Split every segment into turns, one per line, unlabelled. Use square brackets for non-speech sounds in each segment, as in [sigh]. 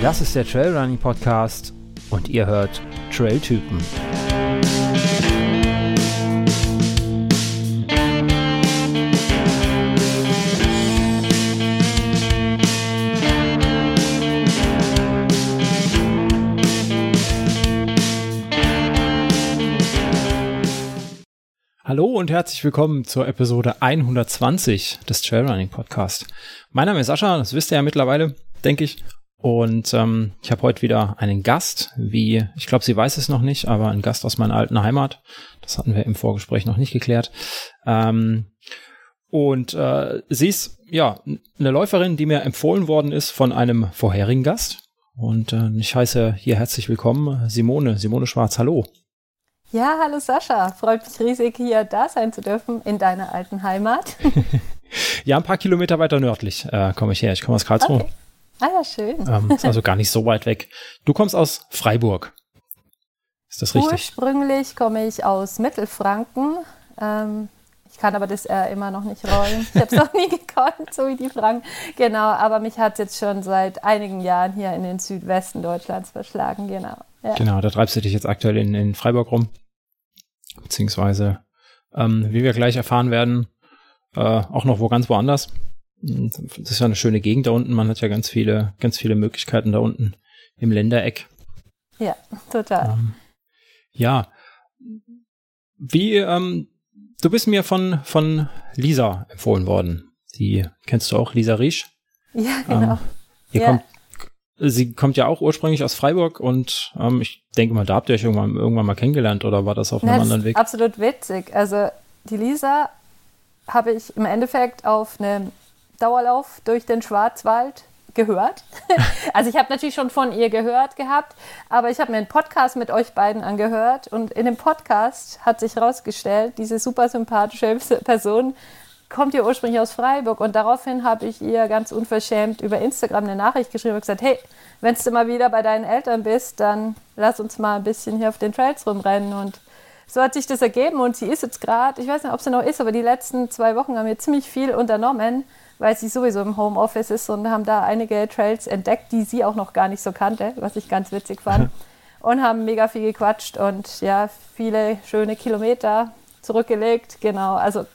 Das ist der Trailrunning Podcast und ihr hört Trailtypen. Hallo und herzlich willkommen zur Episode 120 des Trailrunning Podcast. Mein Name ist Sascha, das wisst ihr ja mittlerweile, denke ich. Und ähm, ich habe heute wieder einen Gast, wie, ich glaube, sie weiß es noch nicht, aber ein Gast aus meiner alten Heimat. Das hatten wir im Vorgespräch noch nicht geklärt. Ähm, und äh, sie ist ja eine Läuferin, die mir empfohlen worden ist von einem vorherigen Gast. Und äh, ich heiße hier herzlich willkommen Simone, Simone Schwarz. Hallo.
Ja, hallo Sascha. Freut mich riesig, hier da sein zu dürfen in deiner alten Heimat. [laughs]
ja, ein paar Kilometer weiter nördlich äh, komme ich her. Ich komme aus Karlsruhe. Okay.
Ah ja, schön.
Ähm, ist also gar nicht so weit weg. Du kommst aus Freiburg. Ist das richtig?
Ursprünglich komme ich aus Mittelfranken. Ähm, ich kann aber das R immer noch nicht rollen. Ich habe es [laughs] noch nie gekonnt, so wie die Franken. Genau, aber mich hat es jetzt schon seit einigen Jahren hier in den Südwesten Deutschlands verschlagen. Genau.
Ja. Genau, da treibst du dich jetzt aktuell in, in Freiburg rum. Beziehungsweise, ähm, wie wir gleich erfahren werden, äh, auch noch wo ganz woanders. Das ist ja eine schöne Gegend da unten. Man hat ja ganz viele, ganz viele Möglichkeiten da unten im Ländereck.
Ja, total. Ähm,
ja. Wie, ähm, du bist mir von, von Lisa empfohlen worden. Die kennst du auch, Lisa Riesch?
Ja, genau. Ähm,
ja. kommt Sie kommt ja auch ursprünglich aus Freiburg und ähm, ich denke mal, da habt ihr euch irgendwann, irgendwann mal kennengelernt oder war das auf einem
ja,
anderen Weg?
Absolut witzig. Also die Lisa habe ich im Endeffekt auf einem Dauerlauf durch den Schwarzwald gehört. [laughs] also ich habe natürlich schon von ihr gehört gehabt, aber ich habe mir einen Podcast mit euch beiden angehört und in dem Podcast hat sich herausgestellt, diese super sympathische [laughs] Person kommt ja ursprünglich aus Freiburg und daraufhin habe ich ihr ganz unverschämt über Instagram eine Nachricht geschrieben und gesagt, hey, wenn du mal wieder bei deinen Eltern bist, dann lass uns mal ein bisschen hier auf den Trails rumrennen und so hat sich das ergeben und sie ist jetzt gerade, ich weiß nicht, ob sie noch ist, aber die letzten zwei Wochen haben wir ziemlich viel unternommen, weil sie sowieso im Homeoffice ist und haben da einige Trails entdeckt, die sie auch noch gar nicht so kannte, was ich ganz witzig fand. [laughs] und haben mega viel gequatscht und ja, viele schöne Kilometer zurückgelegt. Genau, also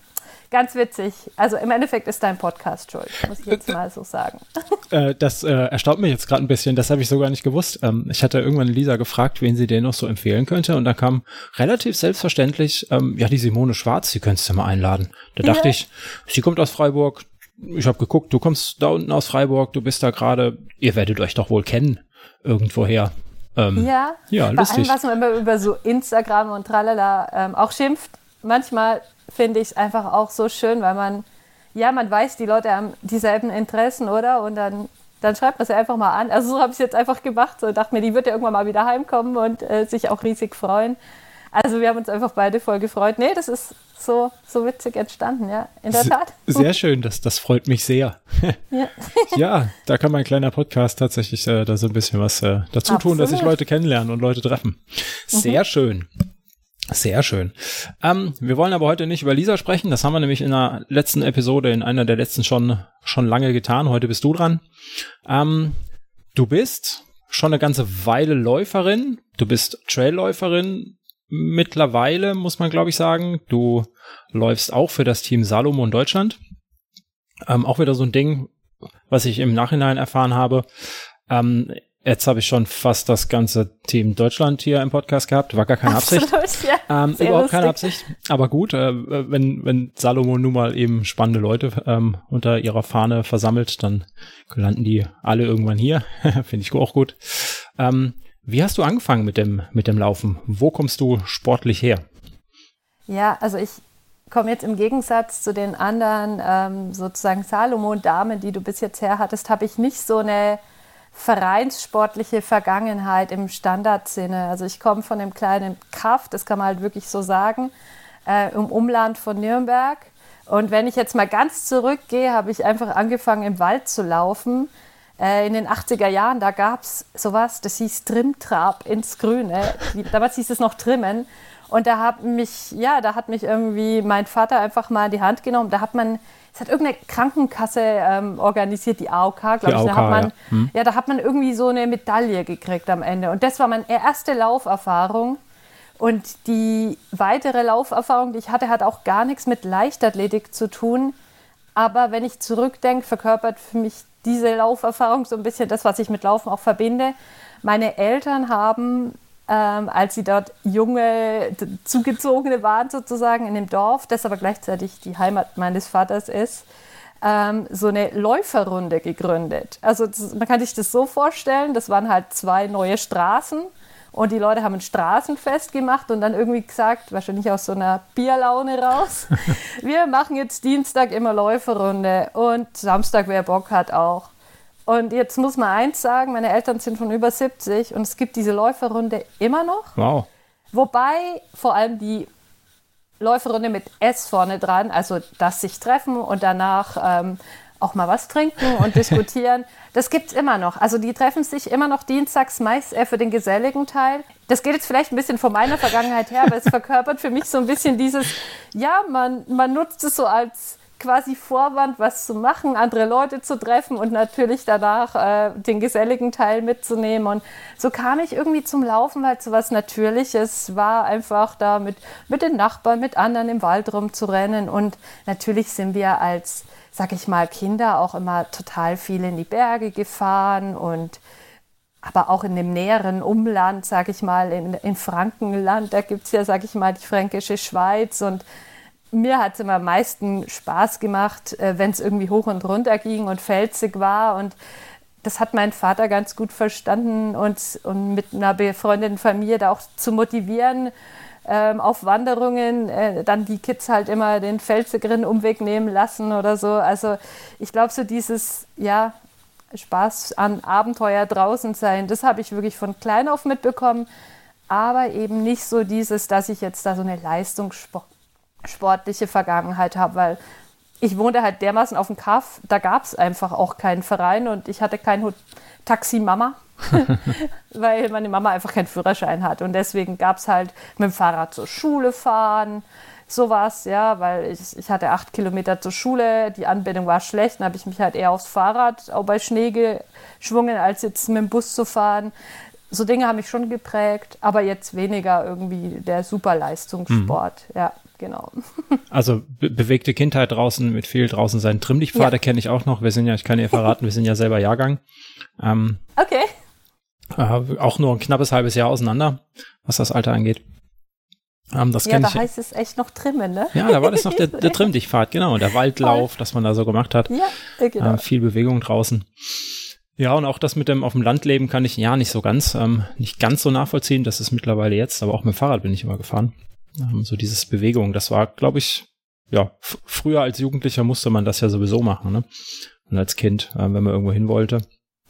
Ganz witzig. Also im Endeffekt ist dein Podcast schuld, muss ich jetzt mal so sagen. [laughs]
Äh, das äh, erstaunt mich jetzt gerade ein bisschen. Das habe ich so gar nicht gewusst. Ähm, ich hatte irgendwann Lisa gefragt, wen sie dir noch so empfehlen könnte. Und da kam relativ selbstverständlich, ähm, ja, die Simone Schwarz, die könntest du mal einladen. Da dachte ja. ich, sie kommt aus Freiburg. Ich habe geguckt, du kommst da unten aus Freiburg, du bist da gerade, ihr werdet euch doch wohl kennen, irgendwoher.
Ähm, ja, ja vor lustig. allem, was man immer über so Instagram und tralala ähm, auch schimpft, manchmal finde ich es einfach auch so schön, weil man, ja, man weiß, die Leute haben dieselben Interessen, oder? Und dann, dann schreibt man sie einfach mal an. Also so habe ich es jetzt einfach gemacht. So dachte mir, die wird ja irgendwann mal wieder heimkommen und äh, sich auch riesig freuen. Also wir haben uns einfach beide voll gefreut. Nee, das ist so, so witzig entstanden, ja, in der Tat.
Sehr schön, das, das freut mich sehr. Ja. [laughs] ja, da kann mein kleiner Podcast tatsächlich äh, da so ein bisschen was äh, dazu Absolut. tun, dass sich Leute kennenlernen und Leute treffen. Sehr mhm. schön. Sehr schön. Ähm, wir wollen aber heute nicht über Lisa sprechen. Das haben wir nämlich in der letzten Episode, in einer der letzten schon, schon lange getan. Heute bist du dran. Ähm, du bist schon eine ganze Weile Läuferin. Du bist Trailläuferin. Mittlerweile muss man, glaube ich, sagen. Du läufst auch für das Team Salomon Deutschland. Ähm, auch wieder so ein Ding, was ich im Nachhinein erfahren habe. Ähm, Jetzt habe ich schon fast das ganze Team Deutschland hier im Podcast gehabt. War gar keine Absicht. Absolut, ja. Ähm, überhaupt lustig. keine Absicht. Aber gut, äh, wenn, wenn Salomon nun mal eben spannende Leute ähm, unter ihrer Fahne versammelt, dann landen die alle irgendwann hier. [laughs] Finde ich auch gut. Ähm, wie hast du angefangen mit dem, mit dem Laufen? Wo kommst du sportlich her?
Ja, also ich komme jetzt im Gegensatz zu den anderen ähm, sozusagen Salomon-Damen, die du bis jetzt her hattest, habe ich nicht so eine vereinssportliche Vergangenheit im Standardsinne. Also ich komme von dem kleinen Kaff, das kann man halt wirklich so sagen, äh, im Umland von Nürnberg. Und wenn ich jetzt mal ganz zurückgehe, habe ich einfach angefangen im Wald zu laufen. Äh, in den 80er Jahren, da gab es sowas, das hieß Trimtrab ins Grüne. Damals hieß es noch Trimmen. Und da hat mich, ja, da hat mich irgendwie mein Vater einfach mal in die Hand genommen. Da hat man es hat irgendeine Krankenkasse ähm, organisiert, die AOK, glaube ich. AOK, da hat man, ja. Hm. ja, da hat man irgendwie so eine Medaille gekriegt am Ende. Und das war meine erste Lauferfahrung. Und die weitere Lauferfahrung, die ich hatte, hat auch gar nichts mit Leichtathletik zu tun. Aber wenn ich zurückdenke, verkörpert für mich diese Lauferfahrung so ein bisschen das, was ich mit Laufen auch verbinde. Meine Eltern haben, ähm, als sie dort junge Zugezogene waren, sozusagen in dem Dorf, das aber gleichzeitig die Heimat meines Vaters ist, ähm, so eine Läuferrunde gegründet. Also das, man kann sich das so vorstellen, das waren halt zwei neue Straßen und die Leute haben ein Straßenfest gemacht und dann irgendwie gesagt, wahrscheinlich aus so einer Bierlaune raus, [laughs] wir machen jetzt Dienstag immer Läuferrunde und Samstag, wer Bock hat, auch. Und jetzt muss man eins sagen, meine Eltern sind schon über 70 und es gibt diese Läuferrunde immer noch.
Wow.
Wobei vor allem die Läuferrunde mit S vorne dran, also das sich treffen und danach ähm, auch mal was trinken und [laughs] diskutieren. Das gibt es immer noch. Also die treffen sich immer noch dienstags, meist eher für den geselligen Teil. Das geht jetzt vielleicht ein bisschen von meiner Vergangenheit her, aber es verkörpert für mich so ein bisschen dieses, ja, man, man nutzt es so als quasi Vorwand, was zu machen, andere Leute zu treffen und natürlich danach äh, den geselligen Teil mitzunehmen. Und so kam ich irgendwie zum Laufen, weil es so was Natürliches war, einfach da mit, mit den Nachbarn, mit anderen im Wald rumzurennen. Und natürlich sind wir als sag ich mal, Kinder auch immer total viel in die Berge gefahren und aber auch in dem näheren Umland, sag ich mal, in, in Frankenland, da gibt es ja, sag ich mal, die fränkische Schweiz und mir hat es immer am meisten Spaß gemacht, äh, wenn es irgendwie hoch und runter ging und felsig war und das hat mein Vater ganz gut verstanden und, und mit einer befreundeten Familie da auch zu motivieren, ähm, auf Wanderungen äh, dann die Kids halt immer den felsigeren Umweg nehmen lassen oder so. Also ich glaube, so dieses, ja, Spaß an Abenteuer draußen sein, das habe ich wirklich von klein auf mitbekommen, aber eben nicht so dieses, dass ich jetzt da so eine leistungssportliche Vergangenheit habe, weil ich wohnte halt dermaßen auf dem Kaff, da gab es einfach auch keinen Verein und ich hatte kein Taxi-Mama. [laughs] [laughs] weil meine Mama einfach keinen Führerschein hat. Und deswegen gab es halt mit dem Fahrrad zur Schule fahren, sowas, ja, weil ich, ich hatte acht Kilometer zur Schule, die Anbindung war schlecht, dann habe ich mich halt eher aufs Fahrrad auch bei Schnee geschwungen, als jetzt mit dem Bus zu fahren. So Dinge haben mich schon geprägt, aber jetzt weniger irgendwie der Superleistungssport, mhm. ja genau. [laughs]
Also be bewegte Kindheit draußen, mit viel draußen sein. Trimmlichtpfade ja. kenne ich auch noch. Wir sind ja, ich kann dir verraten, wir sind ja selber Jahrgang.
Ähm, okay.
Äh, auch nur ein knappes halbes Jahr auseinander, was das Alter angeht.
Ähm, das ja, da ich, heißt es echt noch Trimmen, ne?
Ja, da war das noch der, der [laughs] Trimmdichtfahrt, genau, der Waldlauf, das man da so gemacht hat. Ja, genau. Äh, viel Bewegung draußen. Ja, und auch das mit dem auf dem Land leben kann ich ja nicht so ganz, ähm, nicht ganz so nachvollziehen. Das ist mittlerweile jetzt, aber auch mit dem Fahrrad bin ich immer gefahren. Ähm, so dieses Bewegung, das war, glaube ich, ja, früher als Jugendlicher musste man das ja sowieso machen, ne? Und als Kind, äh, wenn man irgendwo hin wollte.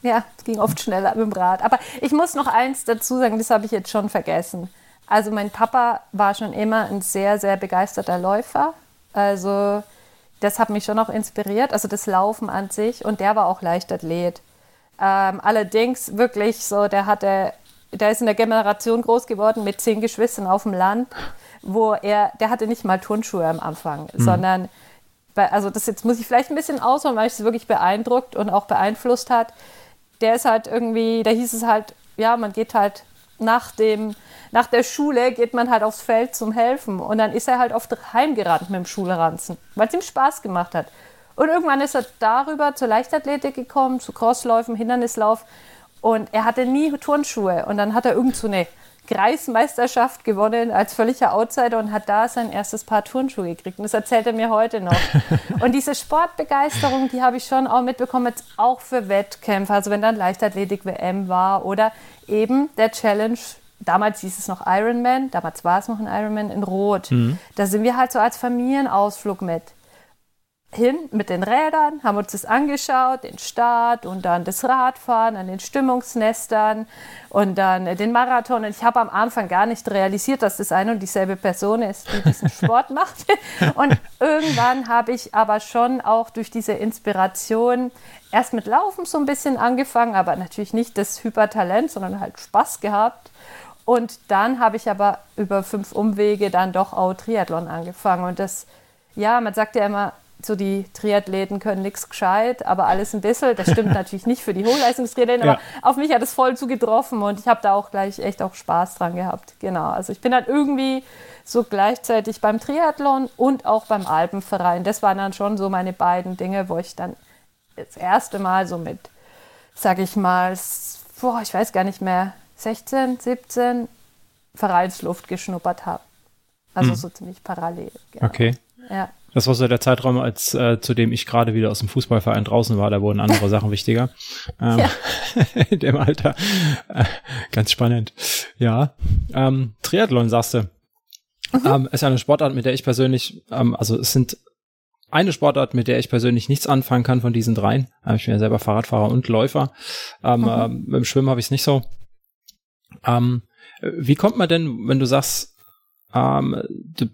Ja, ging oft schneller mit dem Rad. Aber ich muss noch eins dazu sagen, das habe ich jetzt schon vergessen. Also mein Papa war schon immer ein sehr, sehr begeisterter Läufer. Also das hat mich schon auch inspiriert, also das Laufen an sich. Und der war auch Leichtathlet. Ähm, allerdings wirklich so, der hatte, der ist in der Generation groß geworden mit zehn Geschwistern auf dem Land, wo er, der hatte nicht mal Turnschuhe am Anfang, mhm. sondern also das jetzt muss ich vielleicht ein bisschen ausholen, weil ich es wirklich beeindruckt und auch beeinflusst hat der ist halt irgendwie, da hieß es halt, ja, man geht halt nach dem, nach der Schule geht man halt aufs Feld zum Helfen. Und dann ist er halt oft heimgerannt mit dem Schulranzen, weil es ihm Spaß gemacht hat. Und irgendwann ist er darüber zur Leichtathletik gekommen, zu Crossläufen, Hindernislauf. Und er hatte nie Turnschuhe. Und dann hat er irgend so eine Kreismeisterschaft gewonnen als völliger Outsider und hat da sein erstes Paar Turnschuhe gekriegt. Und das erzählt er mir heute noch. [laughs] und diese Sportbegeisterung, die habe ich schon auch mitbekommen, jetzt auch für Wettkämpfe. Also wenn dann Leichtathletik-WM war oder eben der Challenge damals hieß es noch Ironman, damals war es noch ein Ironman in Rot. Mhm. Da sind wir halt so als Familienausflug mit hin mit den Rädern, haben uns das angeschaut, den Start und dann das Radfahren an den Stimmungsnestern und dann den Marathon. Und ich habe am Anfang gar nicht realisiert, dass das eine und dieselbe Person ist, die diesen [laughs] Sport macht. Und irgendwann habe ich aber schon auch durch diese Inspiration erst mit Laufen so ein bisschen angefangen, aber natürlich nicht das Hypertalent, sondern halt Spaß gehabt. Und dann habe ich aber über fünf Umwege dann doch auch Triathlon angefangen. Und das, ja, man sagt ja immer, so die Triathleten können nichts gescheit, aber alles ein bisschen. Das stimmt [laughs] natürlich nicht für die Hochleistungstriathleten, ja. aber auf mich hat es voll zugetroffen und ich habe da auch gleich echt auch Spaß dran gehabt. Genau, also ich bin dann irgendwie so gleichzeitig beim Triathlon und auch beim Alpenverein. Das waren dann schon so meine beiden Dinge, wo ich dann das erste Mal so mit, sag ich mal, boah, ich weiß gar nicht mehr, 16, 17 Vereinsluft geschnuppert habe. Also hm. so ziemlich parallel.
Genau. Okay. Ja. Das war so der Zeitraum, als äh, zu dem ich gerade wieder aus dem Fußballverein draußen war. Da wurden andere Sachen wichtiger. Ähm, ja. [laughs] in dem Alter. Äh, ganz spannend. Ja. Ähm, Triathlon sagst du. Mhm. Ähm, ist eine Sportart, mit der ich persönlich, ähm, also es sind eine Sportart, mit der ich persönlich nichts anfangen kann von diesen dreien. Ähm, ich bin ja selber Fahrradfahrer und Läufer. Ähm, mhm. ähm, beim Schwimmen habe ich es nicht so. Ähm, wie kommt man denn, wenn du sagst, ähm, du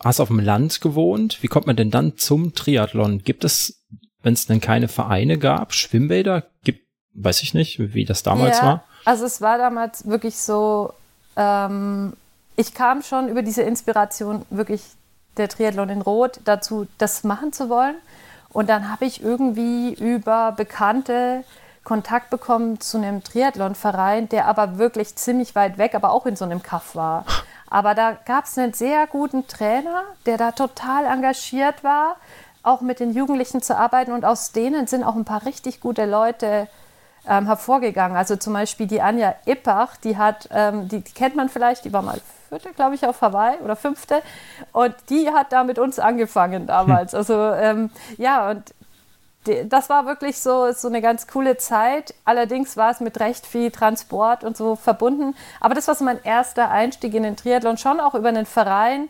hast auf dem Land gewohnt, wie kommt man denn dann zum Triathlon? Gibt es, wenn es denn keine Vereine gab, Schwimmbäder? Gibt, weiß ich nicht, wie das damals ja, war?
Also es war damals wirklich so, ähm, ich kam schon über diese Inspiration wirklich der Triathlon in Rot dazu, das machen zu wollen. Und dann habe ich irgendwie über Bekannte Kontakt bekommen zu einem Triathlonverein, der aber wirklich ziemlich weit weg, aber auch in so einem Kaff war. Aber da gab es einen sehr guten Trainer, der da total engagiert war, auch mit den Jugendlichen zu arbeiten. Und aus denen sind auch ein paar richtig gute Leute ähm, hervorgegangen. Also zum Beispiel die Anja Ippach, die hat, ähm, die, die, kennt man vielleicht, die war mal vierte, glaube ich, auf Hawaii oder fünfte. Und die hat da mit uns angefangen damals. Hm. Also ähm, ja, und das war wirklich so, so eine ganz coole Zeit. Allerdings war es mit recht viel Transport und so verbunden. Aber das war so mein erster Einstieg in den Triathlon, schon auch über einen Verein.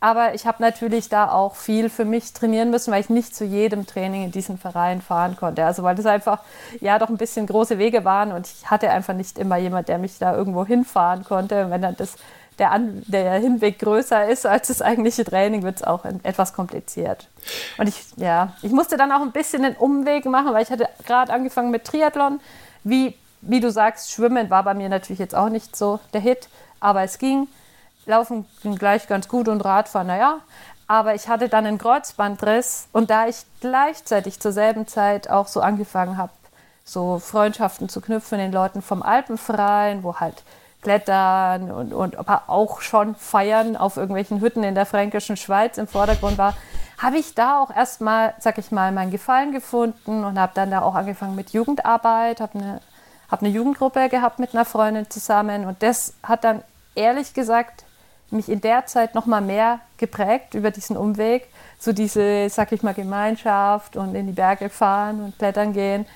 Aber ich habe natürlich da auch viel für mich trainieren müssen, weil ich nicht zu jedem Training in diesen Verein fahren konnte. Also weil das einfach ja doch ein bisschen große Wege waren und ich hatte einfach nicht immer jemand, der mich da irgendwo hinfahren konnte. Und wenn dann das der, An der Hinweg größer ist als das eigentliche Training, wird es auch etwas kompliziert. Und ich, ja, ich musste dann auch ein bisschen einen Umweg machen, weil ich hatte gerade angefangen mit Triathlon. Wie, wie du sagst, Schwimmen war bei mir natürlich jetzt auch nicht so der Hit, aber es ging. Laufen ging gleich ganz gut und Radfahren, naja. Aber ich hatte dann einen Kreuzbandriss und da ich gleichzeitig zur selben Zeit auch so angefangen habe, so Freundschaften zu knüpfen den Leuten vom Alpenverein, wo halt Klettern und, und auch schon Feiern auf irgendwelchen Hütten in der fränkischen Schweiz im Vordergrund war, habe ich da auch erstmal, sag ich mal, meinen Gefallen gefunden und habe dann da auch angefangen mit Jugendarbeit, habe eine, hab eine Jugendgruppe gehabt mit einer Freundin zusammen und das hat dann ehrlich gesagt mich in der Zeit noch mal mehr geprägt über diesen Umweg, so diese, sag ich mal, Gemeinschaft und in die Berge fahren und klettern gehen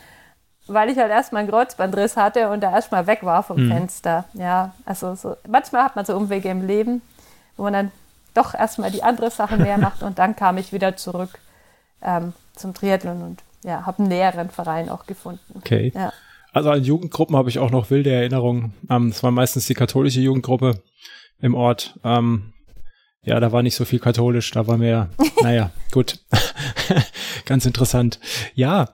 weil ich halt erstmal einen Kreuzbandriss hatte und da erstmal weg war vom mhm. Fenster. Ja, also so, manchmal hat man so Umwege im Leben, wo man dann doch erstmal die andere Sache mehr [laughs] macht und dann kam ich wieder zurück ähm, zum Triathlon und ja, habe einen näheren Verein auch gefunden.
Okay.
Ja.
Also an Jugendgruppen habe ich auch noch wilde Erinnerungen. Ähm, das war meistens die katholische Jugendgruppe im Ort. Ähm, ja, da war nicht so viel katholisch, da war mehr, [laughs] naja, gut. [laughs] Ganz interessant. Ja,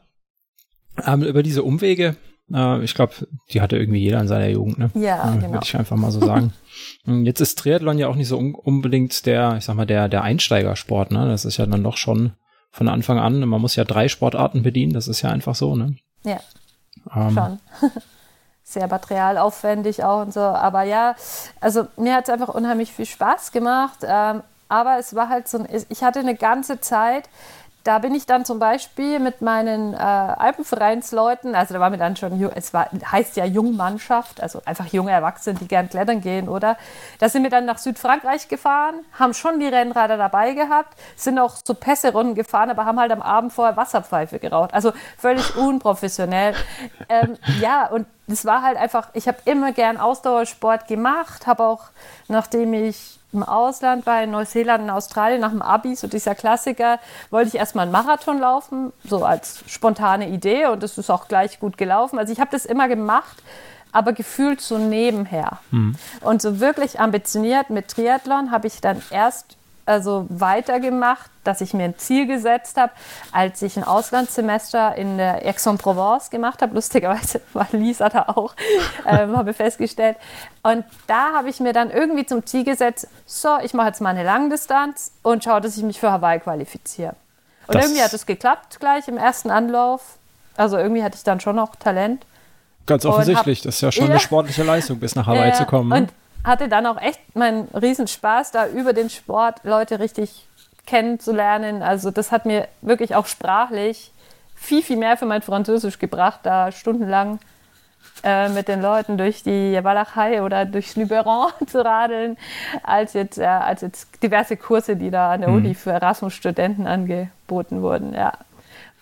ähm, über diese Umwege, äh, ich glaube, die hatte irgendwie jeder in seiner Jugend, ne?
Ja, äh,
genau. Würde ich einfach mal so sagen. [laughs] Hm, jetzt ist Triathlon ja auch nicht so un unbedingt der, ich sag mal, der, der Einsteigersport, ne? Das ist ja dann doch schon von Anfang an, man muss ja drei Sportarten bedienen, das ist ja einfach so, ne?
Ja. Ähm, schon. [laughs] Sehr materialaufwendig auch und so. Aber ja, also mir hat es einfach unheimlich viel Spaß gemacht. Ähm, aber es war halt so, ich hatte eine ganze Zeit, da bin ich dann zum Beispiel mit meinen äh, Alpenvereinsleuten, also da war mir dann schon, es war, heißt ja Jungmannschaft, also einfach junge Erwachsene, die gern klettern gehen, oder? Da sind wir dann nach Südfrankreich gefahren, haben schon die Rennräder dabei gehabt, sind auch so Pässe-Runden gefahren, aber haben halt am Abend vorher Wasserpfeife geraucht. Also völlig unprofessionell. [laughs] ähm, ja, und das war halt einfach, ich habe immer gern Ausdauersport gemacht, habe auch, nachdem ich im Ausland war, in Neuseeland, in Australien, nach dem Abi, so dieser Klassiker, wollte ich erstmal einen Marathon laufen, so als spontane Idee und das ist auch gleich gut gelaufen. Also ich habe das immer gemacht, aber gefühlt so nebenher. Mhm. Und so wirklich ambitioniert mit Triathlon habe ich dann erst also weitergemacht, dass ich mir ein Ziel gesetzt habe, als ich ein Auslandssemester in der Aix-en-Provence gemacht habe. Lustigerweise [laughs] war Lisa da auch, [laughs] ähm, habe festgestellt. Und da habe ich mir dann irgendwie zum Ziel gesetzt, so, ich mache jetzt mal eine Langdistanz und schaue, dass ich mich für Hawaii qualifiziere. Und das irgendwie hat es geklappt gleich im ersten Anlauf. Also irgendwie hatte ich dann schon noch Talent.
Ganz offensichtlich, hab, das ist ja schon ja. eine sportliche Leistung, bis nach [laughs] Hawaii ja, zu kommen.
Ne? Und hatte dann auch echt meinen Riesenspaß, da über den Sport Leute richtig kennenzulernen. Also das hat mir wirklich auch sprachlich viel, viel mehr für mein Französisch gebracht, da stundenlang äh, mit den Leuten durch die Walachei oder durchs Luberon [laughs] zu radeln, als jetzt, äh, als jetzt diverse Kurse, die da an der mhm. Uni für Erasmus-Studenten angeboten wurden. Ja.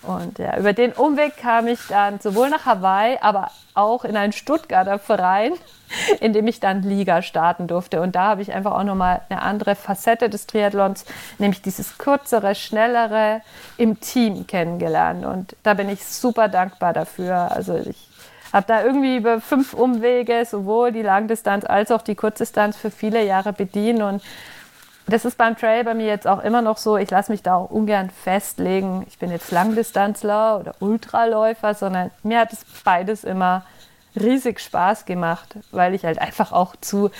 Und ja, über den Umweg kam ich dann sowohl nach Hawaii, aber auch in einen Stuttgarter Verein, [laughs] in dem ich dann Liga starten durfte. Und da habe ich einfach auch nochmal eine andere Facette des Triathlons, nämlich dieses kürzere, schnellere im Team kennengelernt. Und da bin ich super dankbar dafür. Also ich habe da irgendwie über fünf Umwege sowohl die Langdistanz als auch die Kurzdistanz für viele Jahre bedient und das ist beim Trail bei mir jetzt auch immer noch so. Ich lasse mich da auch ungern festlegen. Ich bin jetzt Langdistanzler oder Ultraläufer, sondern mir hat es beides immer riesig Spaß gemacht, weil ich halt einfach auch zu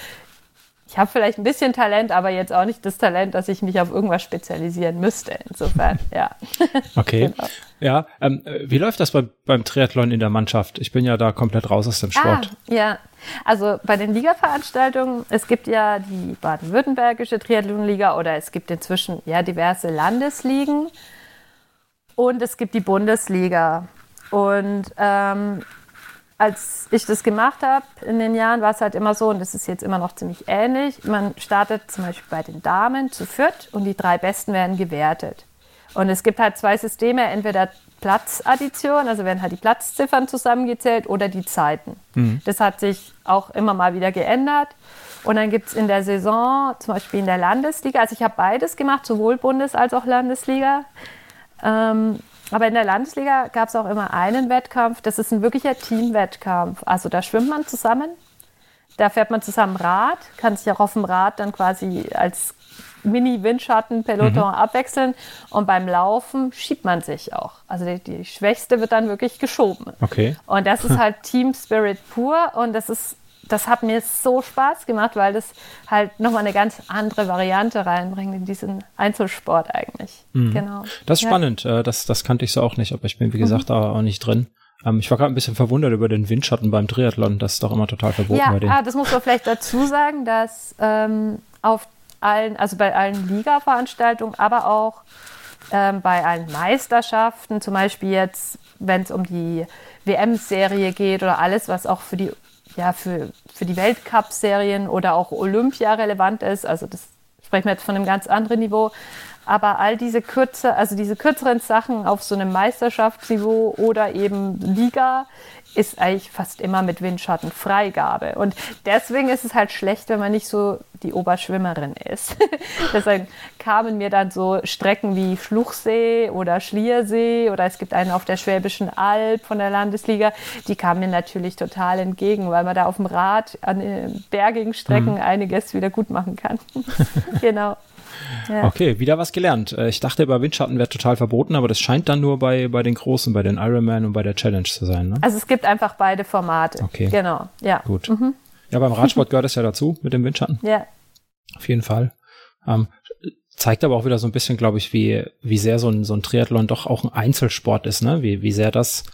ich habe vielleicht ein bisschen Talent, aber jetzt auch nicht das Talent, dass ich mich auf irgendwas spezialisieren müsste. Insofern, ja. [laughs]
Okay. genau. Ja, ähm, wie läuft das bei, beim Triathlon in der Mannschaft? Ich bin ja da komplett raus aus dem Sport.
Ah, ja, also bei den Liga-Veranstaltungen, es gibt ja die baden-württembergische Triathlonliga oder es gibt inzwischen ja diverse Landesligen und es gibt die Bundesliga. Und ähm, als ich das gemacht habe in den Jahren, war es halt immer so, und das ist jetzt immer noch ziemlich ähnlich, man startet zum Beispiel bei den Damen zu viert und die drei Besten werden gewertet. Und es gibt halt zwei Systeme, entweder Platzaddition, also werden halt die Platzziffern zusammengezählt oder die Zeiten. Mhm. Das hat sich auch immer mal wieder geändert. Und dann gibt es in der Saison, zum Beispiel in der Landesliga, also ich habe beides gemacht, sowohl Bundes- als auch Landesliga. Ähm, aber in der Landesliga gab es auch immer einen Wettkampf, das ist ein wirklicher Teamwettkampf. Also da schwimmt man zusammen, da fährt man zusammen Rad, kann sich auch auf dem Rad dann quasi als Mini-Windschatten-Peloton mhm. abwechseln und beim Laufen schiebt man sich auch. Also die, die Schwächste wird dann wirklich geschoben.
Okay.
Und das ist [laughs] halt Team Spirit pur und das ist das hat mir so Spaß gemacht, weil das halt nochmal eine ganz andere Variante reinbringt in diesen Einzelsport eigentlich.
Mhm. Genau. Das ist ja. spannend. Äh, das, das kannte ich so auch nicht, aber ich bin, wie gesagt, mhm. da auch nicht drin. Ähm, ich war gerade ein bisschen verwundert über den Windschatten beim Triathlon. Das ist doch immer total verboten
ja,
bei denen.
Ja, ah, das muss man vielleicht dazu sagen, dass ähm, auf allen, also bei allen Liga-Veranstaltungen, aber auch ähm, bei allen Meisterschaften, zum Beispiel jetzt, wenn es um die WM-Serie geht oder alles, was auch für die ja, für, für die Weltcup-Serien oder auch Olympia relevant ist. Also das sprechen wir jetzt von einem ganz anderen Niveau. Aber all diese kürzer, also diese kürzeren Sachen auf so einem Meisterschaftsniveau oder eben Liga ist eigentlich fast immer mit Windschattenfreigabe. Und deswegen ist es halt schlecht, wenn man nicht so die Oberschwimmerin ist. [laughs] Deswegen kamen mir dann so Strecken wie Schluchsee oder Schliersee oder es gibt einen auf der Schwäbischen Alb von der Landesliga. Die kamen mir natürlich total entgegen, weil man da auf dem Rad an bergigen Strecken mhm. einiges wieder gut machen kann. [laughs] genau.
Ja. Okay, wieder was gelernt. Äh, ich dachte, bei Windschatten wäre total verboten, aber das scheint dann nur bei, bei den Großen, bei den Ironman und bei der Challenge zu sein. Ne?
Also es gibt einfach beide Formate.
Okay.
Genau, ja.
Gut. Mhm. Ja, beim Radsport gehört es ja dazu mit dem Windschatten.
Ja.
Auf jeden Fall. Ähm, zeigt aber auch wieder so ein bisschen, glaube ich, wie, wie sehr so ein, so ein Triathlon doch auch ein Einzelsport ist, ne? Wie, wie sehr das,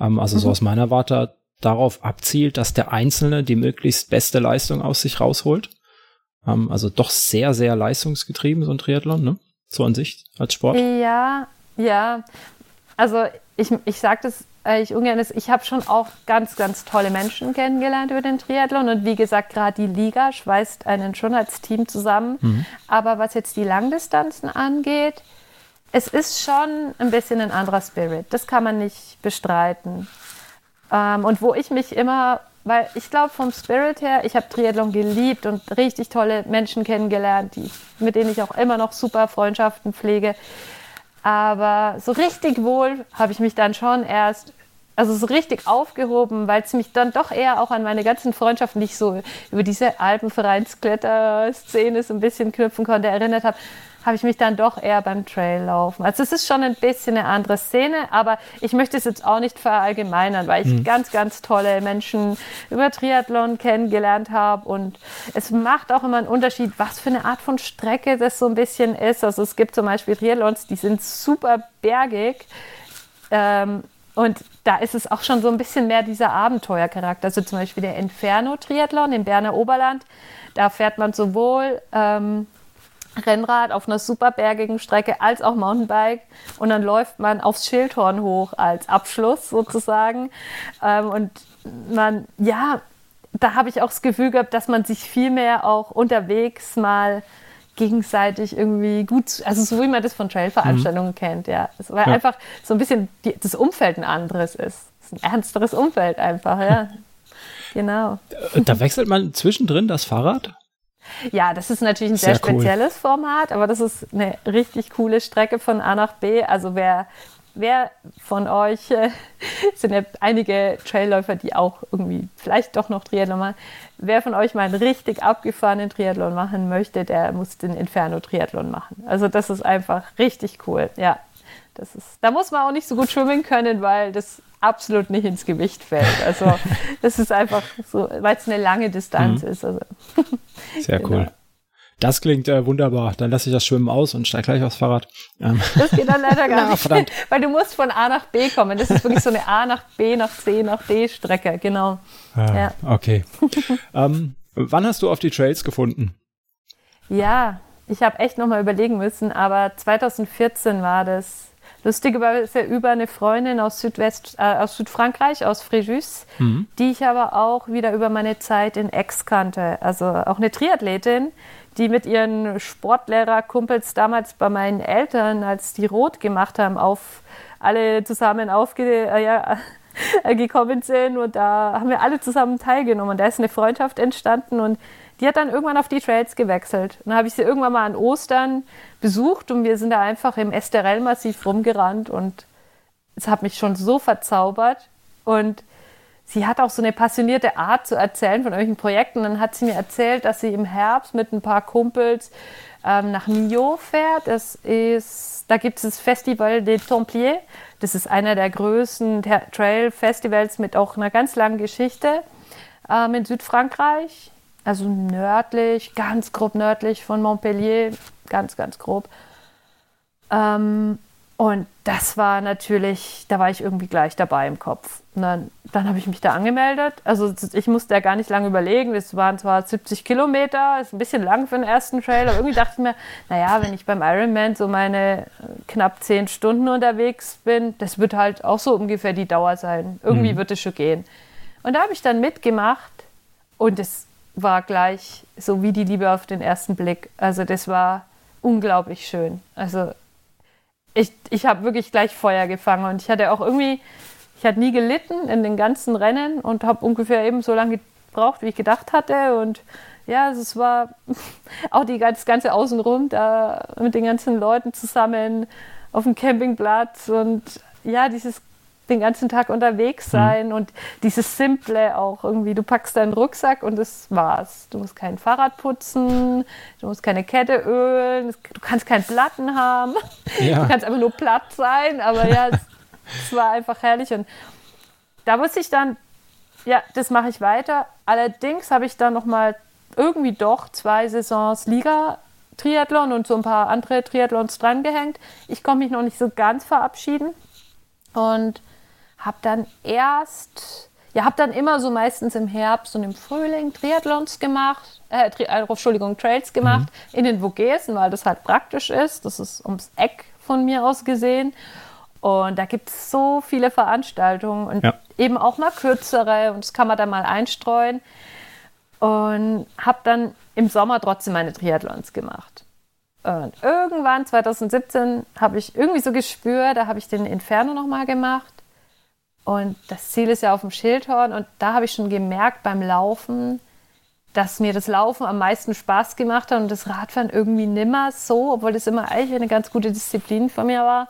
ähm, also mhm. so aus meiner Warte, darauf abzielt, dass der Einzelne die möglichst beste Leistung aus sich rausholt. Ähm, also doch sehr, sehr leistungsgetrieben, so ein Triathlon, ne? So an sich als Sport.
Ja, ja. Also ich, ich sage das eigentlich ungern, ich habe schon auch ganz, ganz tolle Menschen kennengelernt über den Triathlon. Und wie gesagt, gerade die Liga schweißt einen schon als Team zusammen. Mhm. Aber was jetzt die Langdistanzen angeht, es ist schon ein bisschen ein anderer Spirit. Das kann man nicht bestreiten. Ähm, und wo ich mich immer weil ich glaube, vom Spirit her, ich habe Triathlon geliebt und richtig tolle Menschen kennengelernt, die, mit denen ich auch immer noch super Freundschaften pflege. Aber so richtig wohl habe ich mich dann schon erst, also so richtig aufgehoben, weil es mich dann doch eher auch an meine ganzen Freundschaften, die ich so über diese Alpenvereinskletter-Szene so ein bisschen knüpfen konnte, erinnert habe. Habe ich mich dann doch eher beim Traillaufen. Also es ist schon ein bisschen eine andere Szene, aber ich möchte es jetzt auch nicht verallgemeinern, weil ich mhm. ganz, ganz tolle Menschen über Triathlon kennengelernt habe und es macht auch immer einen Unterschied, was für eine Art von Strecke das so ein bisschen ist. Also es gibt zum Beispiel Triathlons, die sind super bergig. Ähm, und da ist es auch schon so ein bisschen mehr dieser Abenteuercharakter. Also zum Beispiel der Inferno-Triathlon im Berner Oberland. Da fährt man sowohl ähm, Rennrad auf einer super bergigen Strecke als auch Mountainbike und dann läuft man aufs Schildhorn hoch als Abschluss sozusagen. Ähm, und man, ja, da habe ich auch das Gefühl gehabt, dass man sich viel mehr auch unterwegs mal gegenseitig irgendwie gut, also so wie man das von Trailveranstaltungen mhm. kennt, ja. Weil ja. einfach so ein bisschen die, das Umfeld ein anderes ist. Es ist ein ernsteres Umfeld einfach, ja. [laughs] genau.
Da wechselt man zwischendrin das Fahrrad?
Ja, das ist natürlich ein sehr, sehr spezielles cool. Format, aber das ist eine richtig coole Strecke von A nach B. Also wer wer von euch, äh, [laughs] sind ja einige Trailläufer, die auch irgendwie vielleicht doch noch Triathlon machen, wer von euch mal einen richtig abgefahrenen Triathlon machen möchte, der muss den Inferno-Triathlon machen. Also das ist einfach richtig cool, ja. Das ist, da muss man auch nicht so gut schwimmen können, weil das absolut nicht ins Gewicht fällt. Also [laughs] das ist einfach so, weil es eine lange Distanz mhm. ist. Also. [laughs]
Sehr genau. cool. Das klingt äh, wunderbar. Dann lasse ich das Schwimmen aus und steige gleich aufs Fahrrad.
Ähm. Das geht dann leider gar [laughs] nicht, verdammt. weil du musst von A nach B kommen. Das ist wirklich so eine A nach B nach C nach D Strecke, genau.
Ah, ja. Okay. ähm, wann hast du auf die Trails gefunden?
Ja, ich habe echt nochmal überlegen müssen, aber 2014 war das. Lustigerweise über eine Freundin aus Südwest, äh, aus Südfrankreich, aus Fréjus, mhm. die ich aber auch wieder über meine Zeit in Aix kannte. Also auch eine Triathletin, die mit ihren Sportlehrerkumpels damals bei meinen Eltern, als die Rot gemacht haben, auf alle zusammen aufge, äh, ja, [laughs] gekommen sind und da haben wir alle zusammen teilgenommen. Und da ist eine Freundschaft entstanden und die hat dann irgendwann auf die Trails gewechselt. Und dann habe ich sie irgendwann mal an Ostern besucht und wir sind da einfach im Esterell-Massiv rumgerannt und es hat mich schon so verzaubert. Und sie hat auch so eine passionierte Art zu erzählen von irgendwelchen Projekten. Und dann hat sie mir erzählt, dass sie im Herbst mit ein paar Kumpels ähm, nach Millau fährt. Das ist, da gibt es das Festival des Templiers. Das ist einer der größten Trail-Festivals mit auch einer ganz langen Geschichte ähm, in Südfrankreich. Also nördlich, ganz grob nördlich von Montpellier, ganz, ganz grob. Ähm, und das war natürlich, da war ich irgendwie gleich dabei im Kopf. Und dann, dann habe ich mich da angemeldet. Also ich musste ja gar nicht lange überlegen. Es waren zwar 70 Kilometer, ist ein bisschen lang für den ersten Trail, aber irgendwie dachte ich mir, naja, wenn ich beim Ironman so meine äh, knapp 10 Stunden unterwegs bin, das wird halt auch so ungefähr die Dauer sein. Irgendwie mhm. wird es schon gehen. Und da habe ich dann mitgemacht und es war gleich so wie die Liebe auf den ersten Blick. Also das war unglaublich schön. Also ich, ich habe wirklich gleich Feuer gefangen und ich hatte auch irgendwie, ich hatte nie gelitten in den ganzen Rennen und habe ungefähr eben so lange gebraucht, wie ich gedacht hatte und ja, also es war [laughs] auch die, das ganze Außenrum da mit den ganzen Leuten zusammen auf dem Campingplatz und ja, dieses den ganzen Tag unterwegs mhm. sein mhm. und dieses Simple auch irgendwie. Du packst deinen Rucksack und das war's. Du musst kein Fahrrad putzen, du musst keine Kette ölen, du kannst keinen Platten haben. Ja. Du kannst einfach nur platt sein, aber ja, es, es war einfach herrlich und da wusste ich dann, ja, das mache ich weiter. Allerdings habe ich dann noch mal irgendwie doch zwei Saisons Liga Triathlon und so ein paar andere Triathlons drangehängt. Ich konnte mich noch nicht so ganz verabschieden und habe dann erst, ja, habe dann immer so meistens im Herbst und im Frühling Triathlons gemacht, äh, Tri äh, Entschuldigung, Trails gemacht mhm. in den Vogesen, weil das halt praktisch ist. Das ist ums Eck von mir aus gesehen. Und da gibt es so viele Veranstaltungen und ja. eben auch mal kürzere und das kann man dann mal einstreuen. Und habe dann im Sommer trotzdem meine Triathlons gemacht. Und irgendwann, 2017, habe ich irgendwie so gespürt, da habe ich den Inferno nochmal gemacht. Und das Ziel ist ja auf dem Schildhorn. Und da habe ich schon gemerkt beim Laufen, dass mir das Laufen am meisten Spaß gemacht hat und das Radfahren irgendwie nimmer so, obwohl das immer eigentlich eine ganz gute Disziplin von mir war.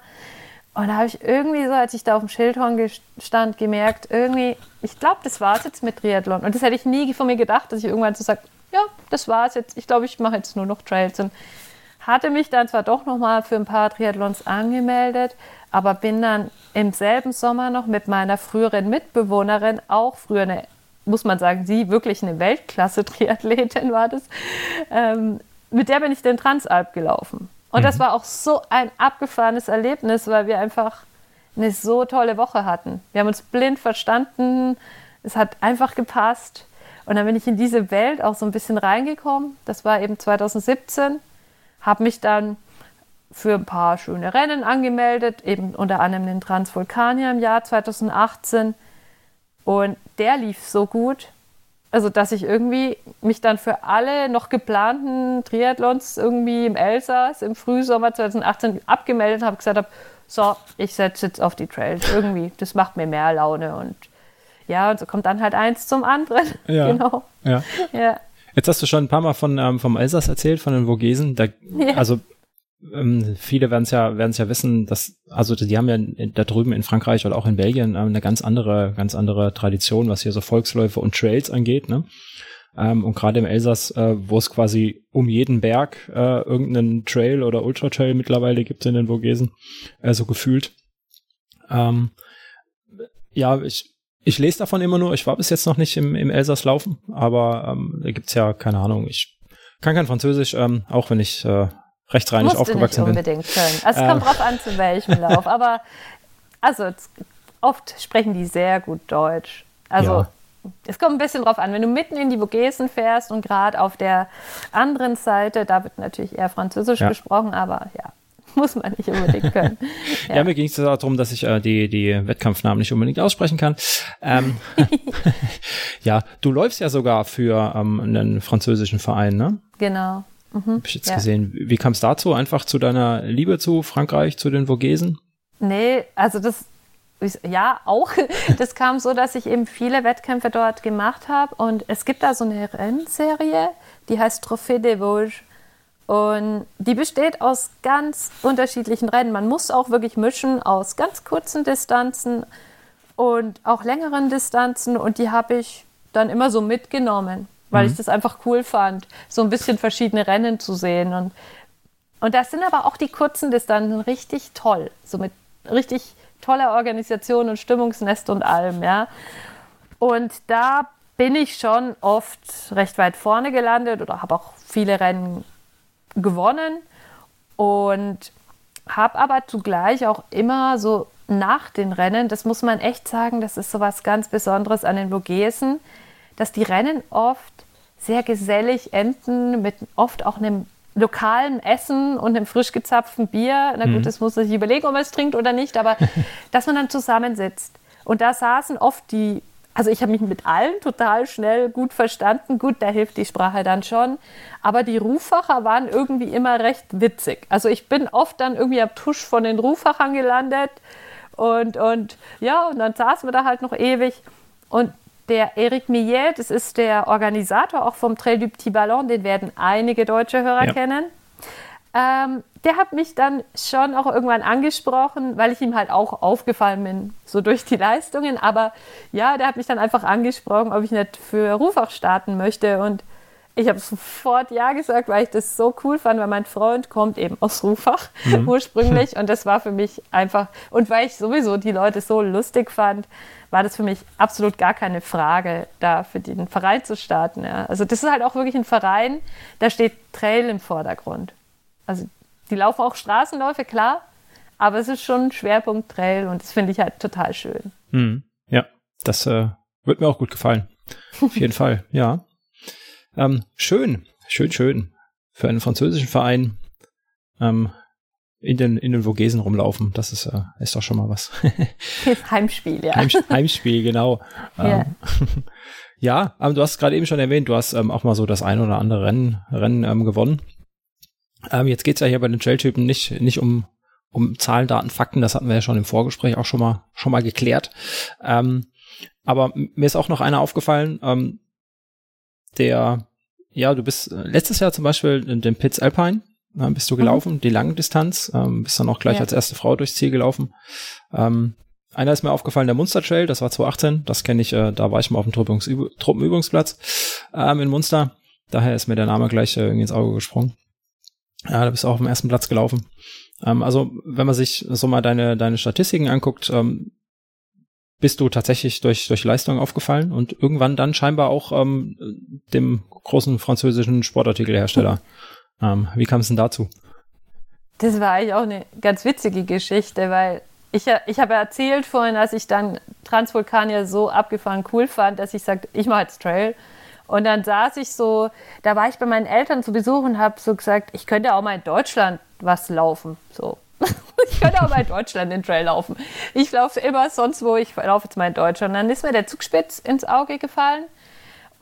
Und da habe ich irgendwie so, als ich da auf dem Schildhorn stand, gemerkt, irgendwie, ich glaube, das war es jetzt mit Triathlon. Und das hätte ich nie von mir gedacht, dass ich irgendwann so sage, ja, das war es jetzt. Ich glaube, ich mache jetzt nur noch Trails. Und hatte mich dann zwar doch noch mal für ein paar Triathlons angemeldet, aber bin dann im selben Sommer noch mit meiner früheren Mitbewohnerin, auch früher eine, muss man sagen, sie wirklich eine Weltklasse-Triathletin war das, ähm, mit der bin ich den Transalp gelaufen. Und mhm. das war auch so ein abgefahrenes Erlebnis, weil wir einfach eine so tolle Woche hatten. Wir haben uns blind verstanden, es hat einfach gepasst. Und dann bin ich in diese Welt auch so ein bisschen reingekommen. Das war eben 2017. Habe mich dann für ein paar schöne Rennen angemeldet, eben unter anderem den Transvulkanier im Jahr 2018. Und der lief so gut, also dass ich irgendwie mich dann für alle noch geplanten Triathlons irgendwie im Elsass im Frühsommer 2018 abgemeldet habe, gesagt habe, so, ich setze jetzt auf die Trails irgendwie, das macht mir mehr Laune und ja, und so kommt dann halt eins zum anderen. [laughs]
Ja. Genau. Ja. ja. Jetzt hast du schon ein paar Mal von, ähm, vom Elsass erzählt, von den Vogesen. Da, ja. Also ähm, viele werden es ja, werden es ja wissen, dass, also die haben ja da drüben in Frankreich oder auch in Belgien ähm, eine ganz andere, ganz andere Tradition, was hier so Volksläufe und Trails angeht, ne? Ähm, und gerade im Elsass, äh, wo es quasi um jeden Berg äh, irgendeinen Trail oder Ultra Trail mittlerweile gibt in den Vogesen, äh, so gefühlt. Ähm, ja, ich, ich lese davon immer nur. Ich war bis jetzt noch nicht im, im Elsass laufen, aber ähm, da gibt's ja keine Ahnung. Ich kann kein Französisch, ähm, auch wenn ich äh, rechtsreinig aufgewachsen
bin. unbedingt können. Also es kommt äh. drauf an, zu welchem Lauf. Aber also oft sprechen die sehr gut Deutsch. Also ja. es kommt ein bisschen drauf an. Wenn du mitten in die Vogesen fährst und gerade auf der anderen Seite, da wird natürlich eher Französisch ja. gesprochen, aber ja. [laughs] muss man nicht unbedingt können. [laughs]
Ja, ja mir ging es darum, dass ich äh, die, die Wettkampfnamen nicht unbedingt aussprechen kann. Ähm, [laughs] ja, du läufst ja sogar für ähm, einen französischen Verein, ne?
Genau.
Mhm. Hab ich jetzt ja. gesehen. Wie kam es dazu? Einfach zu deiner Liebe zu Frankreich, zu den Vogesen?
Nee, also das, ja, auch. Das kam so, dass ich eben viele Wettkämpfe dort gemacht habe und es gibt da so eine Rennserie, die heißt Trophée des Vosges. Und die besteht aus ganz unterschiedlichen Rennen. Man muss auch wirklich mischen aus ganz kurzen Distanzen und auch längeren Distanzen. Und die habe ich dann immer so mitgenommen, weil mhm. ich das einfach cool fand, so ein bisschen verschiedene Rennen zu sehen. Und, und das sind aber auch die kurzen Distanzen richtig toll. So mit richtig toller Organisation und Stimmungsnest und allem, ja. Und da bin ich schon oft recht weit vorne gelandet oder habe auch viele Rennen gewonnen und habe aber zugleich auch immer so nach den Rennen, das muss man echt sagen, das ist so was ganz Besonderes an den Vogesen, dass die Rennen oft sehr gesellig enden mit oft auch einem lokalen Essen und einem frisch gezapften Bier. Na gut, mhm. das muss man sich überlegen, ob man es trinkt oder nicht, aber [laughs] dass man dann zusammensitzt. Und da saßen oft die also ich habe mich mit allen total schnell gut verstanden. Gut, da hilft die Sprache dann schon. Aber die Ruffacher waren irgendwie immer recht witzig. Also ich bin oft dann irgendwie am Tusch von den Ruffachern gelandet. Und, und ja, und dann saßen wir da halt noch ewig. Und der Eric Millet, das ist der Organisator auch vom Trail du Petit Ballon, den werden einige deutsche Hörer ja. kennen. Ähm, der hat mich dann schon auch irgendwann angesprochen, weil ich ihm halt auch aufgefallen bin, so durch die Leistungen. Aber ja, der hat mich dann einfach angesprochen, ob ich nicht für Rufach starten möchte. Und ich habe sofort Ja gesagt, weil ich das so cool fand, weil mein Freund kommt eben aus Rufach mhm. ursprünglich. [laughs] Und das war für mich einfach, und weil ich sowieso die Leute so lustig fand, war das für mich absolut gar keine Frage, da für den Verein zu starten. Ja. Also das ist halt auch wirklich ein Verein, da steht Trail im Vordergrund. Also die laufen auch Straßenläufe, klar, aber es ist schon ein Schwerpunkt Trail und das finde ich halt total schön.
Hm. Ja, das äh, wird mir auch gut gefallen. Auf jeden [laughs] Fall, ja. Ähm, schön, schön, schön. Für einen französischen Verein ähm, in den, in den Vogesen rumlaufen. Das ist, äh, ist doch schon mal was. [laughs]
Heimspiel, ja.
Heim, Heimspiel, genau. [laughs] Ja. Ähm, ja, aber du hast gerade eben schon erwähnt, du hast ähm, auch mal so das ein oder andere Rennen, Rennen ähm, gewonnen. Ähm, jetzt geht's ja hier bei den Trail-Typen nicht, nicht um, um Zahlen, Daten, Fakten. Das hatten wir ja schon im Vorgespräch auch schon mal, schon mal geklärt. Ähm, aber mir ist auch noch einer aufgefallen, ähm, der, ja, du bist äh, letztes Jahr zum Beispiel in den Pitts Alpine, äh, bist du mhm. gelaufen, mhm. die lange Distanz, ähm, bist dann auch gleich ja. als erste Frau durchs Ziel gelaufen. Ähm, einer ist mir aufgefallen, der Munster Trail, das war 2018, das kenne ich, äh, da war ich mal auf dem Truppenübungsplatz ähm, in Munster. Daher ist mir der Name gleich äh, irgendwie ins Auge gesprungen. Ja, da bist du auch auf dem ersten Platz gelaufen. Ähm, also, wenn man sich so mal deine, deine Statistiken anguckt, ähm, bist du tatsächlich durch, durch Leistung aufgefallen und irgendwann dann scheinbar auch ähm, dem großen französischen Sportartikelhersteller. Ähm, wie kam es denn dazu?
Das war eigentlich auch eine ganz witzige Geschichte, weil ich, ich habe erzählt vorhin, dass ich dann Transvulkanier so abgefahren cool fand, dass ich sagte, ich mache jetzt Trail. Und dann saß ich so, da war ich bei meinen Eltern zu Besuch und habe so gesagt, ich könnte auch mal in Deutschland was laufen. So. [laughs] ich könnte auch mal in Deutschland den Trail laufen. Ich laufe immer sonst wo, ich laufe jetzt mal in Deutschland. Und dann ist mir der Zugspitz ins Auge gefallen.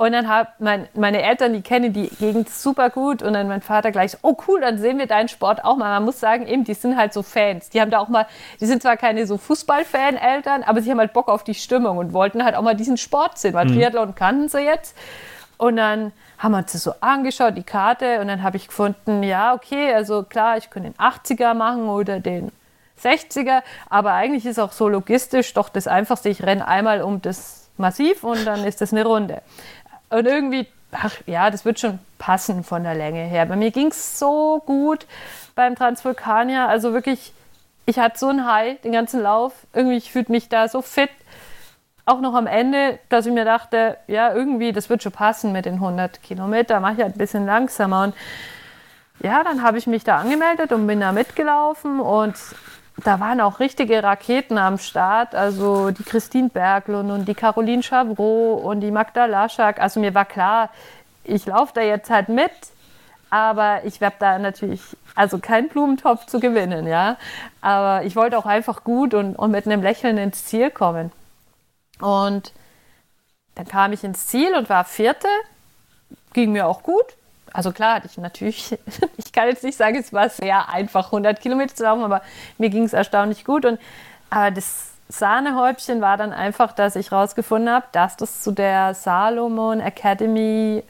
Und dann haben mein, meine Eltern, die kennen die Gegend super gut. Und dann mein Vater gleich so, oh cool, dann sehen wir deinen Sport auch mal. Man muss sagen, eben, die sind halt so Fans. Die haben da auch mal, die sind zwar keine so Fußballfan-Eltern, aber sie haben halt Bock auf die Stimmung und wollten halt auch mal diesen Sport sehen, weil mhm. Triathlon kannten sie jetzt. Und dann haben wir uns das so angeschaut, die Karte. Und dann habe ich gefunden, ja, okay, also klar, ich könnte den 80er machen oder den 60er. Aber eigentlich ist auch so logistisch doch das Einfachste. Ich renne einmal um das Massiv und dann ist das eine Runde. Und irgendwie, ach ja, das wird schon passen von der Länge her. Bei mir ging es so gut beim Transvulkanier. Also wirklich, ich hatte so ein High den ganzen Lauf. Irgendwie, ich fühlte mich da so fit. Auch noch am Ende, dass ich mir dachte, ja, irgendwie, das wird schon passen mit den 100 Kilometern. Mache ich halt ein bisschen langsamer. Und ja, dann habe ich mich da angemeldet und bin da mitgelaufen. Und da waren auch richtige Raketen am Start. Also die Christine Berglund und die Caroline Chavreau und die Magda Laschak. Also mir war klar, ich laufe da jetzt halt mit, aber ich werde da natürlich, also keinen Blumentopf zu gewinnen, ja. Aber ich wollte auch einfach gut und, und mit einem Lächeln ins Ziel kommen. Und dann kam ich ins Ziel und war Vierte. Ging mir auch gut also klar hatte ich natürlich, [laughs] ich kann jetzt nicht sagen, es war sehr einfach, 100 Kilometer zu laufen, aber mir ging es erstaunlich gut. Und, aber das Sahnehäubchen war dann einfach, dass ich herausgefunden habe, dass das zu der Salomon Academy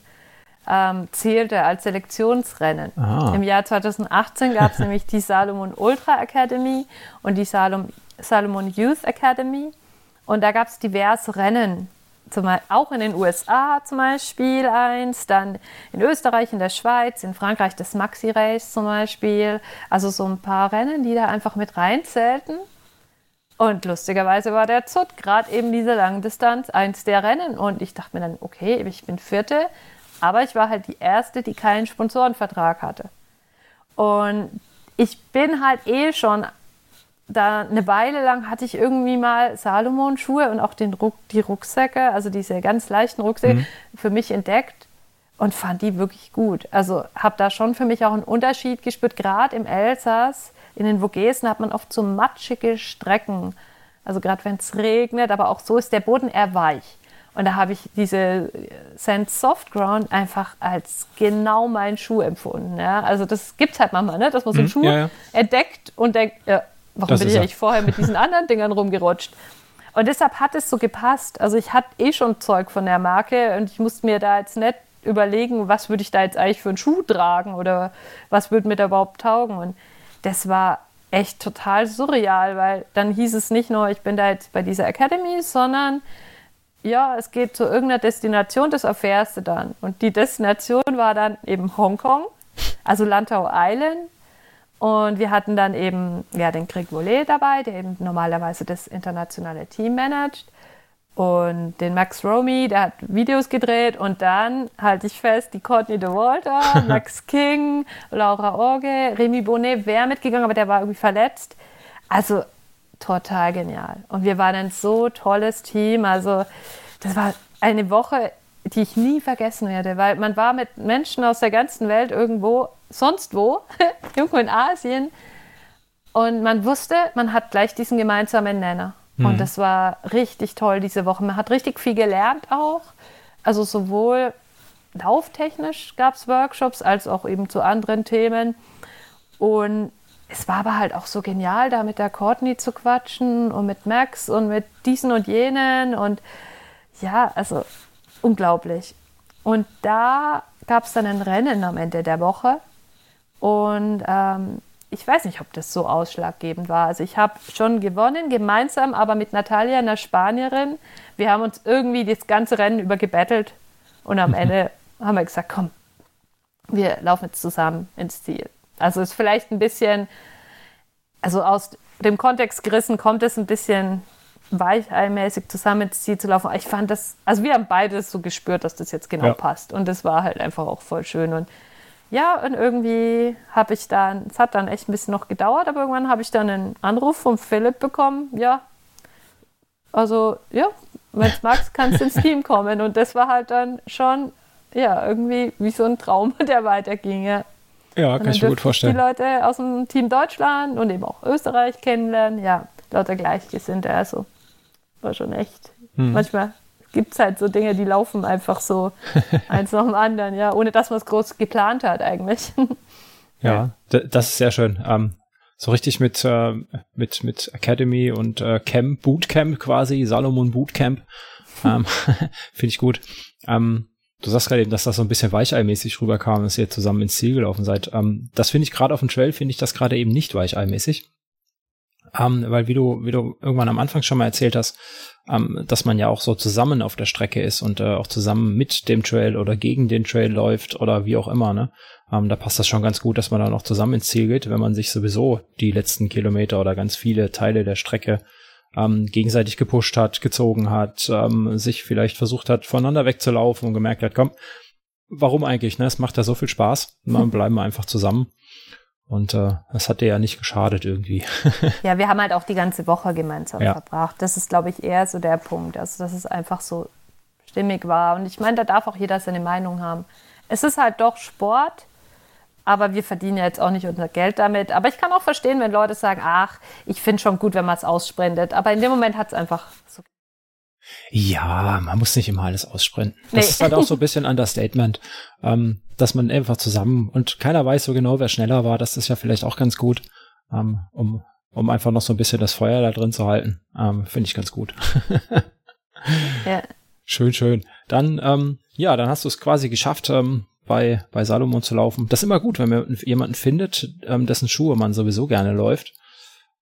ähm, zählte als Selektionsrennen. Aha. Im Jahr 2018 gab es nämlich die Salomon Ultra Academy und die Salom, Salomon Youth Academy. Und da gab es diverse Rennen zum, auch in den USA zum Beispiel eins, dann in Österreich, in der Schweiz, in Frankreich das Maxi Race zum Beispiel. Also so ein paar Rennen, die da einfach mit reinzählten. Und lustigerweise war der Zut gerade eben diese Langdistanz eins der Rennen. Und ich dachte mir dann, okay, ich bin Vierte, aber ich war halt die Erste, die keinen Sponsorenvertrag hatte. Und ich bin halt eh schon da eine Weile lang hatte ich irgendwie mal Salomon-Schuhe und auch den Ruck, die Rucksäcke, also diese ganz leichten Rucksäcke, mhm. für mich entdeckt und fand die wirklich gut. Also habe da schon für mich auch einen Unterschied gespürt. Gerade im Elsass, in den Vogesen hat man oft so matschige Strecken. Also gerade wenn es regnet, aber auch so ist der Boden eher weich. Und da habe ich diese Sand Soft Ground einfach als genau meinen Schuh empfunden. Ja? Also das gibt es halt manchmal, ne? dass man so einen mhm, Schuh ja, ja. entdeckt und denkt, ja, Warum das bin ich eigentlich vorher mit diesen anderen Dingern rumgerutscht? Und deshalb hat es so gepasst. Also ich hatte eh schon Zeug von der Marke und ich musste mir da jetzt nicht überlegen, was würde ich da jetzt eigentlich für einen Schuh tragen oder was würde mir da überhaupt taugen. Und das war echt total surreal, weil dann hieß es nicht nur, ich bin da jetzt bei dieser Academy, sondern ja, es geht zu irgendeiner Destination, das erfährst du dann. Und die Destination war dann eben Hongkong, also Lantau Island und wir hatten dann eben ja, den Greg Volet dabei, der eben normalerweise das internationale Team managt. Und den Max Romy, der hat Videos gedreht. Und dann halte ich fest, die Courtney de Walter, [laughs] Max King, Laura Orge, Remy Bonnet wäre mitgegangen, aber der war irgendwie verletzt. Also total genial. Und wir waren ein so tolles Team. Also das war eine Woche, die ich nie vergessen werde, weil man war mit Menschen aus der ganzen Welt irgendwo, sonst wo, [laughs] irgendwo in Asien. Und man wusste, man hat gleich diesen gemeinsamen Nenner. Mhm. Und das war richtig toll diese Woche. Man hat richtig viel gelernt auch. Also sowohl lauftechnisch gab es Workshops, als auch eben zu anderen Themen. Und es war aber halt auch so genial, da mit der Courtney zu quatschen und mit Max und mit diesen und jenen. Und ja, also unglaublich. Und da gab es dann ein Rennen am Ende der Woche. Und ähm, ich weiß nicht, ob das so ausschlaggebend war. Also ich habe schon gewonnen, gemeinsam, aber mit Natalia, einer Spanierin. Wir haben uns irgendwie das ganze Rennen über gebettelt. Und am Ende haben wir gesagt, komm, wir laufen jetzt zusammen ins Ziel. Also ist vielleicht ein bisschen, also aus dem Kontext gerissen kommt es ein bisschen weicheimäßig zusammen ins Ziel zu laufen. Ich fand das, also wir haben beide so gespürt, dass das jetzt genau ja. passt. Und das war halt einfach auch voll schön. Und ja, und irgendwie habe ich dann, es hat dann echt ein bisschen noch gedauert, aber irgendwann habe ich dann einen Anruf von Philipp bekommen. Ja, also ja, wenn du magst, kannst du ins [laughs] Team kommen. Und das war halt dann schon, ja, irgendwie wie so ein Traum, [laughs] der weiterging. Ja,
ja kann ich mir gut vorstellen.
Die Leute aus dem Team Deutschland und eben auch Österreich kennenlernen. Ja, lauter Gleichgesinnte. Also war schon echt. Hm. Manchmal gibt es halt so Dinge, die laufen einfach so [laughs] eins nach dem anderen, ja, ohne dass man es groß geplant hat eigentlich. [laughs]
ja, das ist sehr schön. Ähm, so richtig mit, äh, mit, mit Academy und äh, Camp, Bootcamp quasi, Salomon Bootcamp. Ähm, [laughs] Finde ich gut. Ähm, du sagst gerade eben, dass das so ein bisschen weicheimäßig rüberkam, dass ihr zusammen ins Ziel gelaufen seid. Ähm, das finde ich gerade auf dem Trail, finde ich das gerade eben nicht weicheimäßig. Ähm, weil wie du, wie du irgendwann am Anfang schon mal erzählt hast, ähm, dass man ja auch so zusammen auf der Strecke ist und äh, auch zusammen mit dem Trail oder gegen den Trail läuft oder wie auch immer, ne? Ähm, da passt das schon ganz gut, dass man dann auch zusammen ins Ziel geht, wenn man sich sowieso die letzten Kilometer oder ganz viele Teile der Strecke ähm, gegenseitig gepusht hat, gezogen hat, ähm, sich vielleicht versucht hat, voneinander wegzulaufen und gemerkt hat, komm, warum eigentlich, ne? Es macht ja so viel Spaß. [laughs] Man bleiben wir einfach zusammen. Und äh, das hat dir ja nicht geschadet irgendwie. [laughs]
ja, wir haben halt auch die ganze Woche gemeinsam ja. verbracht. Das ist, glaube ich, eher so der Punkt. Also, dass es einfach so stimmig war. Und ich meine, da darf auch jeder seine Meinung haben. Es ist halt doch Sport, aber wir verdienen ja jetzt auch nicht unser Geld damit. Aber ich kann auch verstehen, wenn Leute sagen, ach, ich finde schon gut, wenn man es ausspendet. Aber in dem Moment hat es einfach so
ja, man muss nicht immer alles aussprinten. Das nee. ist halt auch so ein bisschen Understatement, ähm, dass man einfach zusammen und keiner weiß so genau, wer schneller war. Das ist ja vielleicht auch ganz gut, ähm, um, um einfach noch so ein bisschen das Feuer da drin zu halten. Ähm, Finde ich ganz gut. [laughs] ja. Schön, schön. Dann, ähm, ja, dann hast du es quasi geschafft, ähm, bei, bei Salomon zu laufen. Das ist immer gut, wenn man jemanden findet, ähm, dessen Schuhe man sowieso gerne läuft.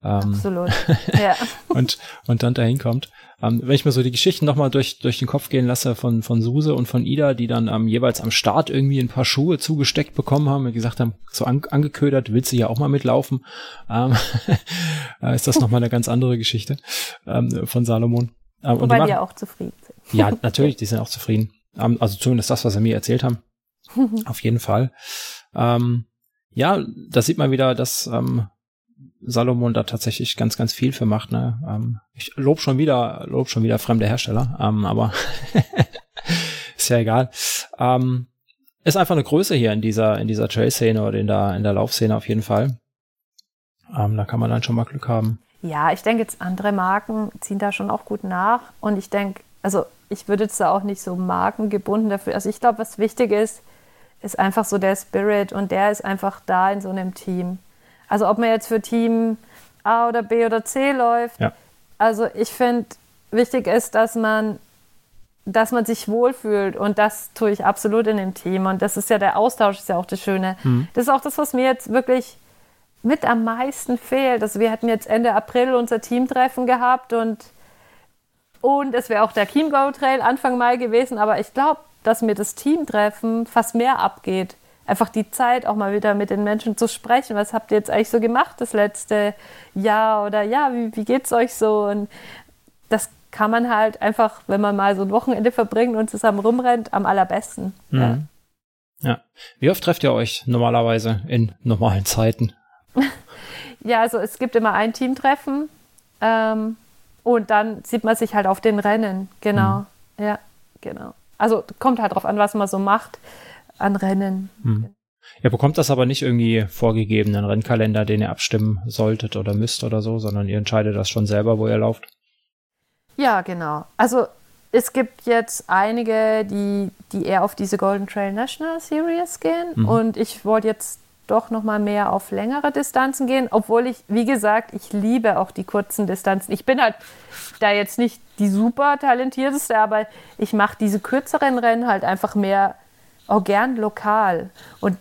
Ähm, Absolut. [laughs] Ja.
und, und dann dahin kommt. Ähm, wenn ich mir so die Geschichten nochmal durch, durch den Kopf gehen lasse von, von Suse und von Ida, die dann ähm, jeweils am Start irgendwie ein paar Schuhe zugesteckt bekommen haben und gesagt haben, so an, angeködert, willst du ja auch mal mitlaufen, ähm, [laughs] äh, ist das nochmal eine ganz andere Geschichte ähm, von Salomon.
Ähm, Wobei die, die auch zufrieden sind.
Ja, natürlich, die sind auch zufrieden. Ähm, also zumindest das, was sie mir erzählt haben. [laughs] Auf jeden Fall. Ähm, ja, da sieht man wieder, dass ähm, Salomon da tatsächlich ganz, ganz viel für macht. Ne? Ähm, ich lob schon wieder, lob schon wieder fremde Hersteller, ähm, aber [laughs] ist ja egal. Ähm, ist einfach eine Größe hier in dieser, in dieser Trail-Szene oder in der, in der Laufszene auf jeden Fall. Ähm, da kann man dann schon mal Glück haben.
Ja, ich denke jetzt andere Marken ziehen da schon auch gut nach und ich denke, also ich würde jetzt da auch nicht so markengebunden dafür. Also ich glaube, was wichtig ist, ist einfach so der Spirit und der ist einfach da in so einem Team. Also ob man jetzt für Team A oder B oder C läuft. Ja. Also ich finde, wichtig ist, dass man, dass man sich wohlfühlt und das tue ich absolut in dem Team. Und das ist ja der Austausch, ist ja auch das Schöne. Mhm. Das ist auch das, was mir jetzt wirklich mit am meisten fehlt. Also wir hatten jetzt Ende April unser Teamtreffen gehabt und, und es wäre auch der Chiemgau Trail Anfang Mai gewesen, aber ich glaube, dass mir das Teamtreffen fast mehr abgeht einfach die Zeit, auch mal wieder mit den Menschen zu sprechen. Was habt ihr jetzt eigentlich so gemacht das letzte Jahr? Oder ja, wie, wie es euch so? Und das kann man halt einfach, wenn man mal so ein Wochenende verbringt und zusammen rumrennt, am allerbesten. Mhm. Ja.
ja. Wie oft trefft ihr euch normalerweise in normalen Zeiten? [laughs]
ja, also es gibt immer ein Teamtreffen ähm, und dann sieht man sich halt auf den Rennen. Genau. Mhm. Ja, genau. Also kommt halt drauf an, was man so macht an Rennen. Hm.
Ihr bekommt das aber nicht irgendwie vorgegebenen Rennkalender, den ihr abstimmen solltet oder müsst oder so, sondern ihr entscheidet das schon selber, wo ihr lauft.
Ja, genau. Also es gibt jetzt einige, die, die eher auf diese Golden Trail National Series gehen mhm. und ich wollte jetzt doch noch mal mehr auf längere Distanzen gehen, obwohl ich, wie gesagt, ich liebe auch die kurzen Distanzen. Ich bin halt da jetzt nicht die super talentierteste, aber ich mache diese kürzeren Rennen halt einfach mehr auch gern lokal. Und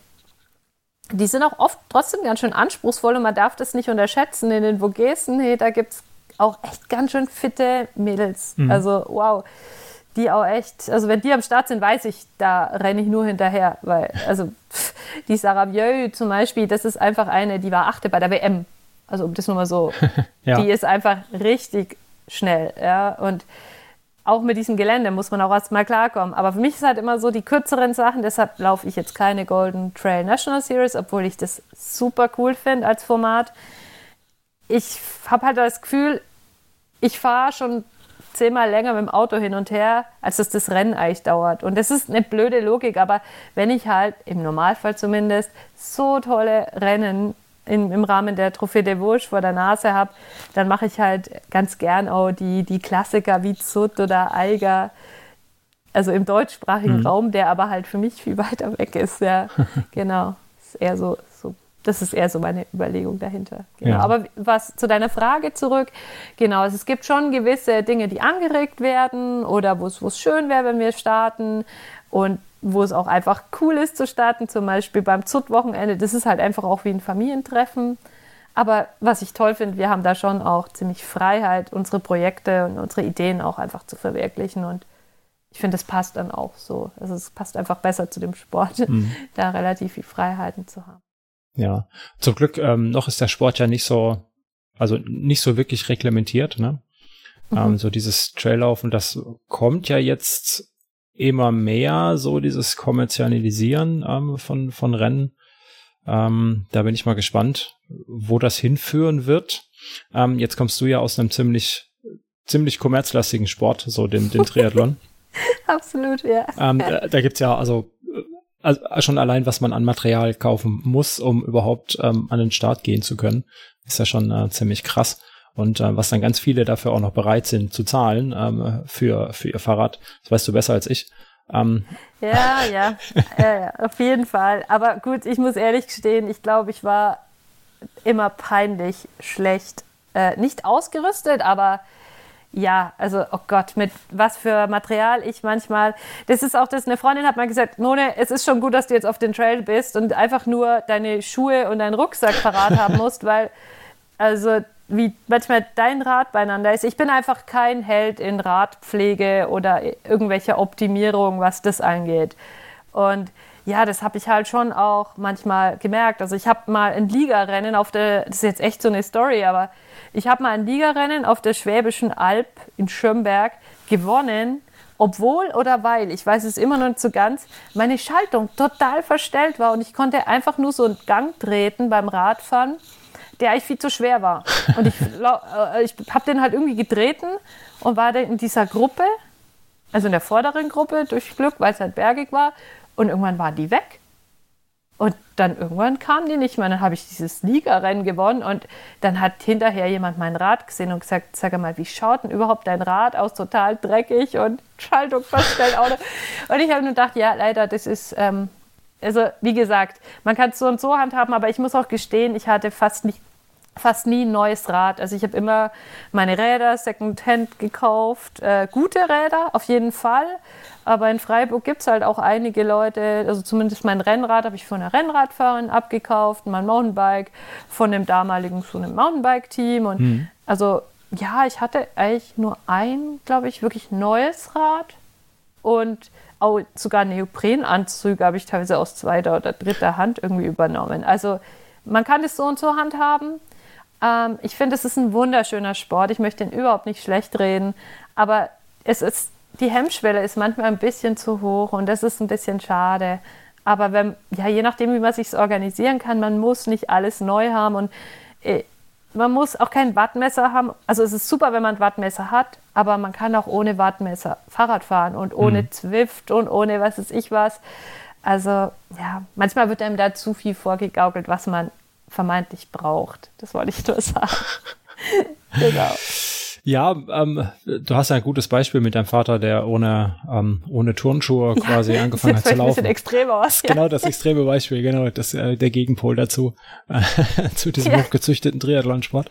die sind auch oft trotzdem ganz schön anspruchsvoll und man darf das nicht unterschätzen. In den Vogesen, hey, da gibt es auch echt ganz schön fitte Mädels. Mhm. Also, wow. die auch echt, also wenn die am Start sind, weiß ich, da renne ich nur hinterher, weil, also pff, die Sarah Bieu zum Beispiel, das ist einfach eine, die war achte bei der WM. Also um das nur mal so, [laughs] ja. die ist einfach richtig schnell, ja, und auch mit diesem Gelände muss man auch erstmal klarkommen. Aber für mich ist halt immer so die kürzeren Sachen, deshalb laufe ich jetzt keine Golden Trail National Series, obwohl ich das super cool finde als Format. Ich habe halt das Gefühl, ich fahre schon zehnmal länger mit dem Auto hin und her, als dass das Rennen eigentlich dauert. Und das ist eine blöde Logik, aber wenn ich halt im Normalfall zumindest so tolle Rennen in, im Rahmen der Trophäe de Vosges vor der Nase habe, dann mache ich halt ganz gern auch die, die Klassiker wie Zut oder Eiger, also im deutschsprachigen mhm. Raum, der aber halt für mich viel [laughs] weiter weg ist. Ja, [laughs] genau. Ist eher so, so, das ist eher so meine Überlegung dahinter. Genau. Ja. Aber was zu deiner Frage zurück, genau, also es gibt schon gewisse Dinge, die angeregt werden oder wo es schön wäre, wenn wir starten. Und wo es auch einfach cool ist zu starten, zum Beispiel beim ZUT-Wochenende. Das ist halt einfach auch wie ein Familientreffen. Aber was ich toll finde, wir haben da schon auch ziemlich Freiheit, unsere Projekte und unsere Ideen auch einfach zu verwirklichen. Und ich finde, das passt dann auch so. Also es passt einfach besser zu dem Sport, mhm. [laughs] da relativ viel Freiheiten zu haben.
Ja, zum Glück ähm, noch ist der Sport ja nicht so, also nicht so wirklich reglementiert. Ne? Mhm. Ähm, so dieses Traillaufen, das kommt ja jetzt immer mehr so dieses Kommerzialisieren ähm, von, von Rennen. Ähm, da bin ich mal gespannt, wo das hinführen wird. Ähm, jetzt kommst du ja aus einem ziemlich, ziemlich kommerzlastigen Sport, so dem, dem Triathlon. [laughs]
Absolut, ja.
Ähm, da, da gibt's ja also, also schon allein, was man an Material kaufen muss, um überhaupt ähm, an den Start gehen zu können, ist ja schon äh, ziemlich krass. Und äh, was dann ganz viele dafür auch noch bereit sind zu zahlen ähm, für, für ihr Fahrrad, das weißt du besser als ich. Ähm.
Ja, ja, ja, ja, auf jeden Fall. Aber gut, ich muss ehrlich gestehen, ich glaube, ich war immer peinlich schlecht. Äh, nicht ausgerüstet, aber ja, also, oh Gott, mit was für Material ich manchmal. Das ist auch das, eine Freundin hat mal gesagt, None, es ist schon gut, dass du jetzt auf den Trail bist und einfach nur deine Schuhe und deinen Rucksack parat haben musst, weil, also, wie manchmal dein Rad beieinander ist. Ich bin einfach kein Held in Radpflege oder irgendwelche Optimierung, was das angeht. Und ja, das habe ich halt schon auch manchmal gemerkt. Also ich habe mal ein Ligarennen auf der, das ist jetzt echt so eine Story, aber ich habe mal ein Ligarennen auf der Schwäbischen Alb in Schönberg gewonnen, obwohl oder weil, ich weiß es immer noch nicht so ganz, meine Schaltung total verstellt war und ich konnte einfach nur so einen Gang treten beim Radfahren der eigentlich viel zu schwer war. Und ich, [laughs] äh, ich habe den halt irgendwie getreten und war dann in dieser Gruppe, also in der vorderen Gruppe durch Glück, weil es halt bergig war. Und irgendwann waren die weg. Und dann irgendwann kamen die nicht mehr. Dann habe ich dieses Ligarennen gewonnen und dann hat hinterher jemand mein Rad gesehen und gesagt, sag mal, wie schaut denn überhaupt dein Rad aus? Total dreckig und Schaltung verstellt. und ich habe nur gedacht, ja, leider, das ist, ähm, also wie gesagt, man kann es so und so handhaben, aber ich muss auch gestehen, ich hatte fast nicht fast nie ein neues Rad. Also ich habe immer meine Räder Secondhand gekauft. Äh, gute Räder, auf jeden Fall. Aber in Freiburg gibt es halt auch einige Leute, also zumindest mein Rennrad habe ich von einer Rennradfahrerin abgekauft, mein Mountainbike von dem damaligen so einem Mountainbike-Team. Und mhm. also ja, ich hatte eigentlich nur ein, glaube ich, wirklich neues Rad. Und auch sogar Neoprenanzüge habe ich teilweise aus zweiter oder dritter Hand irgendwie übernommen. Also man kann es so und so handhaben. Ähm, ich finde, es ist ein wunderschöner Sport. Ich möchte ihn überhaupt nicht schlecht reden, aber es ist, die Hemmschwelle ist manchmal ein bisschen zu hoch und das ist ein bisschen schade. Aber wenn, ja, je nachdem, wie man sich organisieren kann, man muss nicht alles neu haben und äh, man muss auch kein Wattmesser haben. Also es ist super, wenn man ein Wattmesser hat, aber man kann auch ohne Wattmesser Fahrrad fahren und ohne mhm. Zwift und ohne was weiß ich was. Also ja, manchmal wird einem da zu viel vorgegaukelt, was man vermeintlich braucht. Das wollte ich nur sagen. [laughs] genau.
Ja, ähm, du hast ja ein gutes Beispiel mit deinem Vater, der ohne, ähm, ohne Turnschuhe ja, quasi angefangen hat zu laufen. Ein bisschen
extrem aus.
Ja. Genau, das extreme Beispiel, genau, das äh, der Gegenpol dazu, äh, [laughs] zu diesem ja. hochgezüchteten Triathlonsport.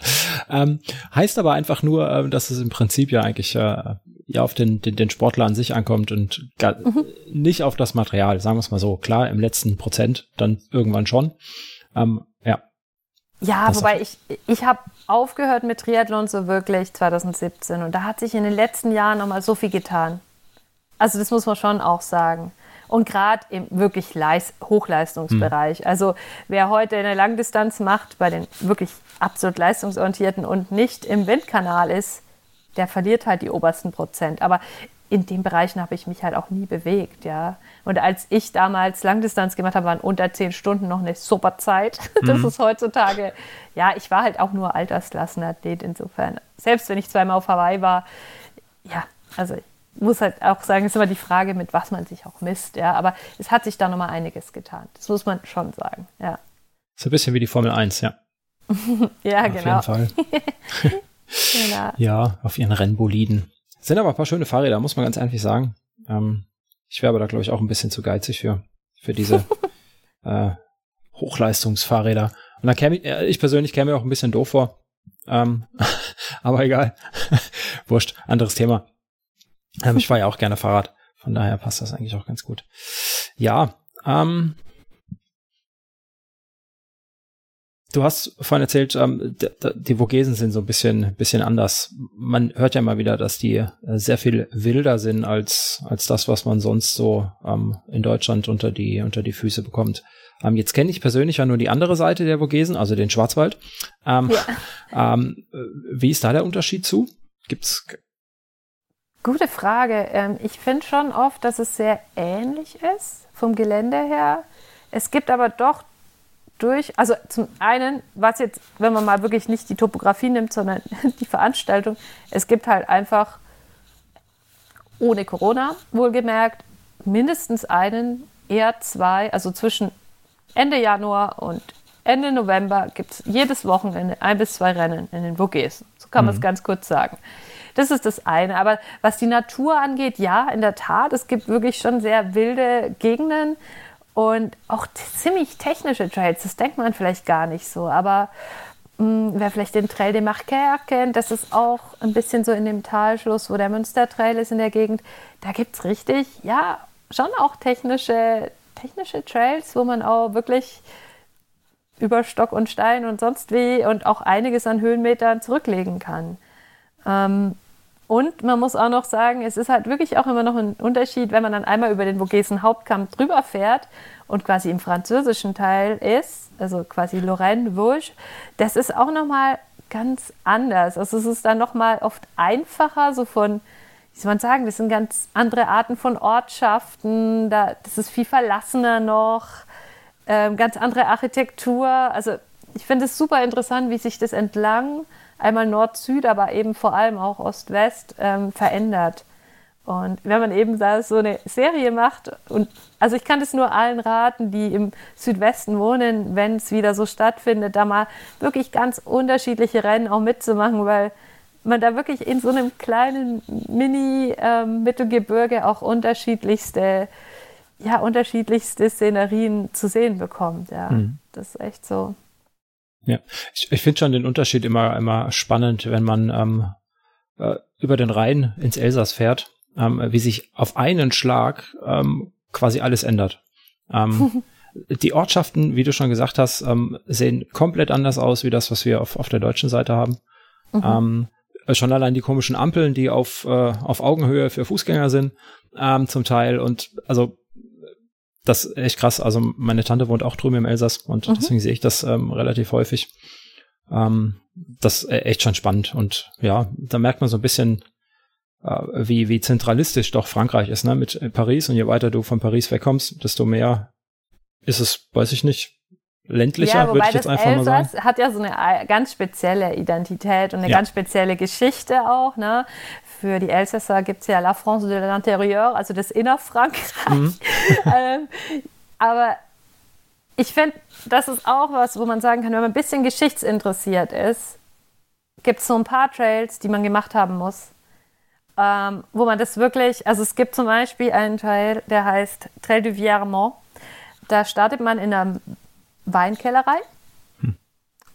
Ähm, heißt aber einfach nur, äh, dass es im Prinzip ja eigentlich äh, ja auf den, den, den Sportler an sich ankommt und gar, mhm. nicht auf das Material, sagen wir es mal so. Klar, im letzten Prozent dann irgendwann schon. Ähm, ja,
das wobei ich, ich habe aufgehört mit Triathlon so wirklich 2017 und da hat sich in den letzten Jahren nochmal so viel getan. also das muss man schon auch sagen. Und gerade im wirklich Leis Hochleistungsbereich. Mhm. Also wer heute eine Langdistanz macht, bei den wirklich absolut leistungsorientierten und nicht im Windkanal ist, der verliert halt die obersten Prozent. Aber in den Bereichen habe ich mich halt auch nie bewegt, ja. Und als ich damals Langdistanz gemacht habe, waren unter zehn Stunden noch eine super Zeit. [laughs] Das mhm. ist heutzutage, ja, ich war halt auch nur Altersklassenathlet insofern. Selbst wenn ich zweimal auf Hawaii war, ja, also ich muss halt auch sagen, es ist immer die Frage, mit was man sich auch misst, ja. Aber es hat sich da nochmal einiges getan. Das muss man schon sagen, ja.
So ein bisschen wie die Formel 1, ja. [laughs]
ja, auf genau.
Auf jeden Fall. [laughs] genau. Ja, auf ihren Rennboliden. Sind aber ein paar schöne Fahrräder, muss man ganz einfach sagen. Ähm, ich wäre aber da, glaube ich, auch ein bisschen zu geizig für, für diese [laughs] äh, Hochleistungsfahrräder. Und da käme ich, äh, ich persönlich käme mir auch ein bisschen doof vor. Ähm, [laughs] aber egal. [laughs] Wurscht, anderes Thema. Ähm, ich fahre ja auch gerne Fahrrad. Von daher passt das eigentlich auch ganz gut. Ja, ähm, Du hast vorhin erzählt, ähm, die Vogesen sind so ein bisschen, bisschen anders. Man hört ja mal wieder, dass die äh, sehr viel wilder sind als, als das, was man sonst so ähm, in Deutschland unter die, unter die Füße bekommt. Ähm, jetzt kenne ich persönlich ja nur die andere Seite der Vogesen, also den Schwarzwald. Ähm, ja. [laughs] ähm, äh, wie ist da der Unterschied zu? Gibt's
Gute Frage. Ähm, ich finde schon oft, dass es sehr ähnlich ist vom Gelände her. Es gibt aber doch durch, also zum einen, was jetzt, wenn man mal wirklich nicht die Topografie nimmt, sondern [laughs] die Veranstaltung, es gibt halt einfach ohne Corona, wohlgemerkt, mindestens einen, eher zwei, also zwischen Ende Januar und Ende November gibt es jedes Wochenende ein bis zwei Rennen in den Vogesen. So kann man es mhm. ganz kurz sagen. Das ist das eine. Aber was die Natur angeht, ja, in der Tat, es gibt wirklich schon sehr wilde Gegenden und auch ziemlich technische Trails. Das denkt man vielleicht gar nicht so, aber mh, hm, wer vielleicht den Trail de Marquer kennt, das ist auch ein bisschen so in dem Talschluss, wo der Münstertrail ist in der Gegend. Da gibt es richtig, ja, schon auch technische, technische Trails, wo man auch wirklich über Stock und Stein und sonst wie und auch einiges an Höhenmetern zurücklegen kann. Ähm, und man muss auch noch sagen, es ist halt wirklich auch immer noch ein Unterschied, wenn man dann einmal über den Vogesen Hauptkamm drüber fährt und quasi im französischen Teil ist, also quasi Lorraine, Vosges, das ist auch nochmal ganz anders. Also es ist dann nochmal oft einfacher, so von, wie soll man sagen, das sind ganz andere Arten von Ortschaften, da, das ist viel verlassener noch, ähm, ganz andere Architektur. Also ich finde es super interessant, wie sich das entlang einmal Nord-Süd, aber eben vor allem auch Ost-West ähm, verändert. Und wenn man eben da so eine Serie macht, und also ich kann es nur allen raten, die im Südwesten wohnen, wenn es wieder so stattfindet, da mal wirklich ganz unterschiedliche Rennen auch mitzumachen, weil man da wirklich in so einem kleinen Mini-Mittelgebirge ähm, auch unterschiedlichste, ja, unterschiedlichste Szenerien zu sehen bekommt. Ja, mhm. das ist echt so.
Ja, ich, ich finde schon den Unterschied immer, immer spannend, wenn man ähm, äh, über den Rhein ins Elsass fährt, ähm, wie sich auf einen Schlag ähm, quasi alles ändert. Ähm, [laughs] die Ortschaften, wie du schon gesagt hast, ähm, sehen komplett anders aus, wie das, was wir auf, auf der deutschen Seite haben. Mhm. Ähm, schon allein die komischen Ampeln, die auf, äh, auf Augenhöhe für Fußgänger sind, ähm, zum Teil. Und also das ist echt krass. Also meine Tante wohnt auch drüben im Elsass und mhm. deswegen sehe ich das ähm, relativ häufig. Ähm, das ist echt schon spannend. Und ja, da merkt man so ein bisschen, äh, wie, wie zentralistisch doch Frankreich ist, ne? Mit Paris. Und je weiter du von Paris wegkommst, desto mehr ist es, weiß ich nicht, ländlicher, ja, würde ich jetzt einfach Elsass mal sagen.
hat ja so eine ganz spezielle Identität und eine ja. ganz spezielle Geschichte auch. Ne? Für die Elsässer gibt es ja La France de l'Intérieur, also das Innerfrankreich. Mhm. [laughs] ähm, aber ich finde, das ist auch was, wo man sagen kann, wenn man ein bisschen geschichtsinteressiert ist, gibt es so ein paar Trails, die man gemacht haben muss. Ähm, wo man das wirklich, also es gibt zum Beispiel einen Trail, der heißt Trail du Viermont. Da startet man in einer Weinkellerei, hm.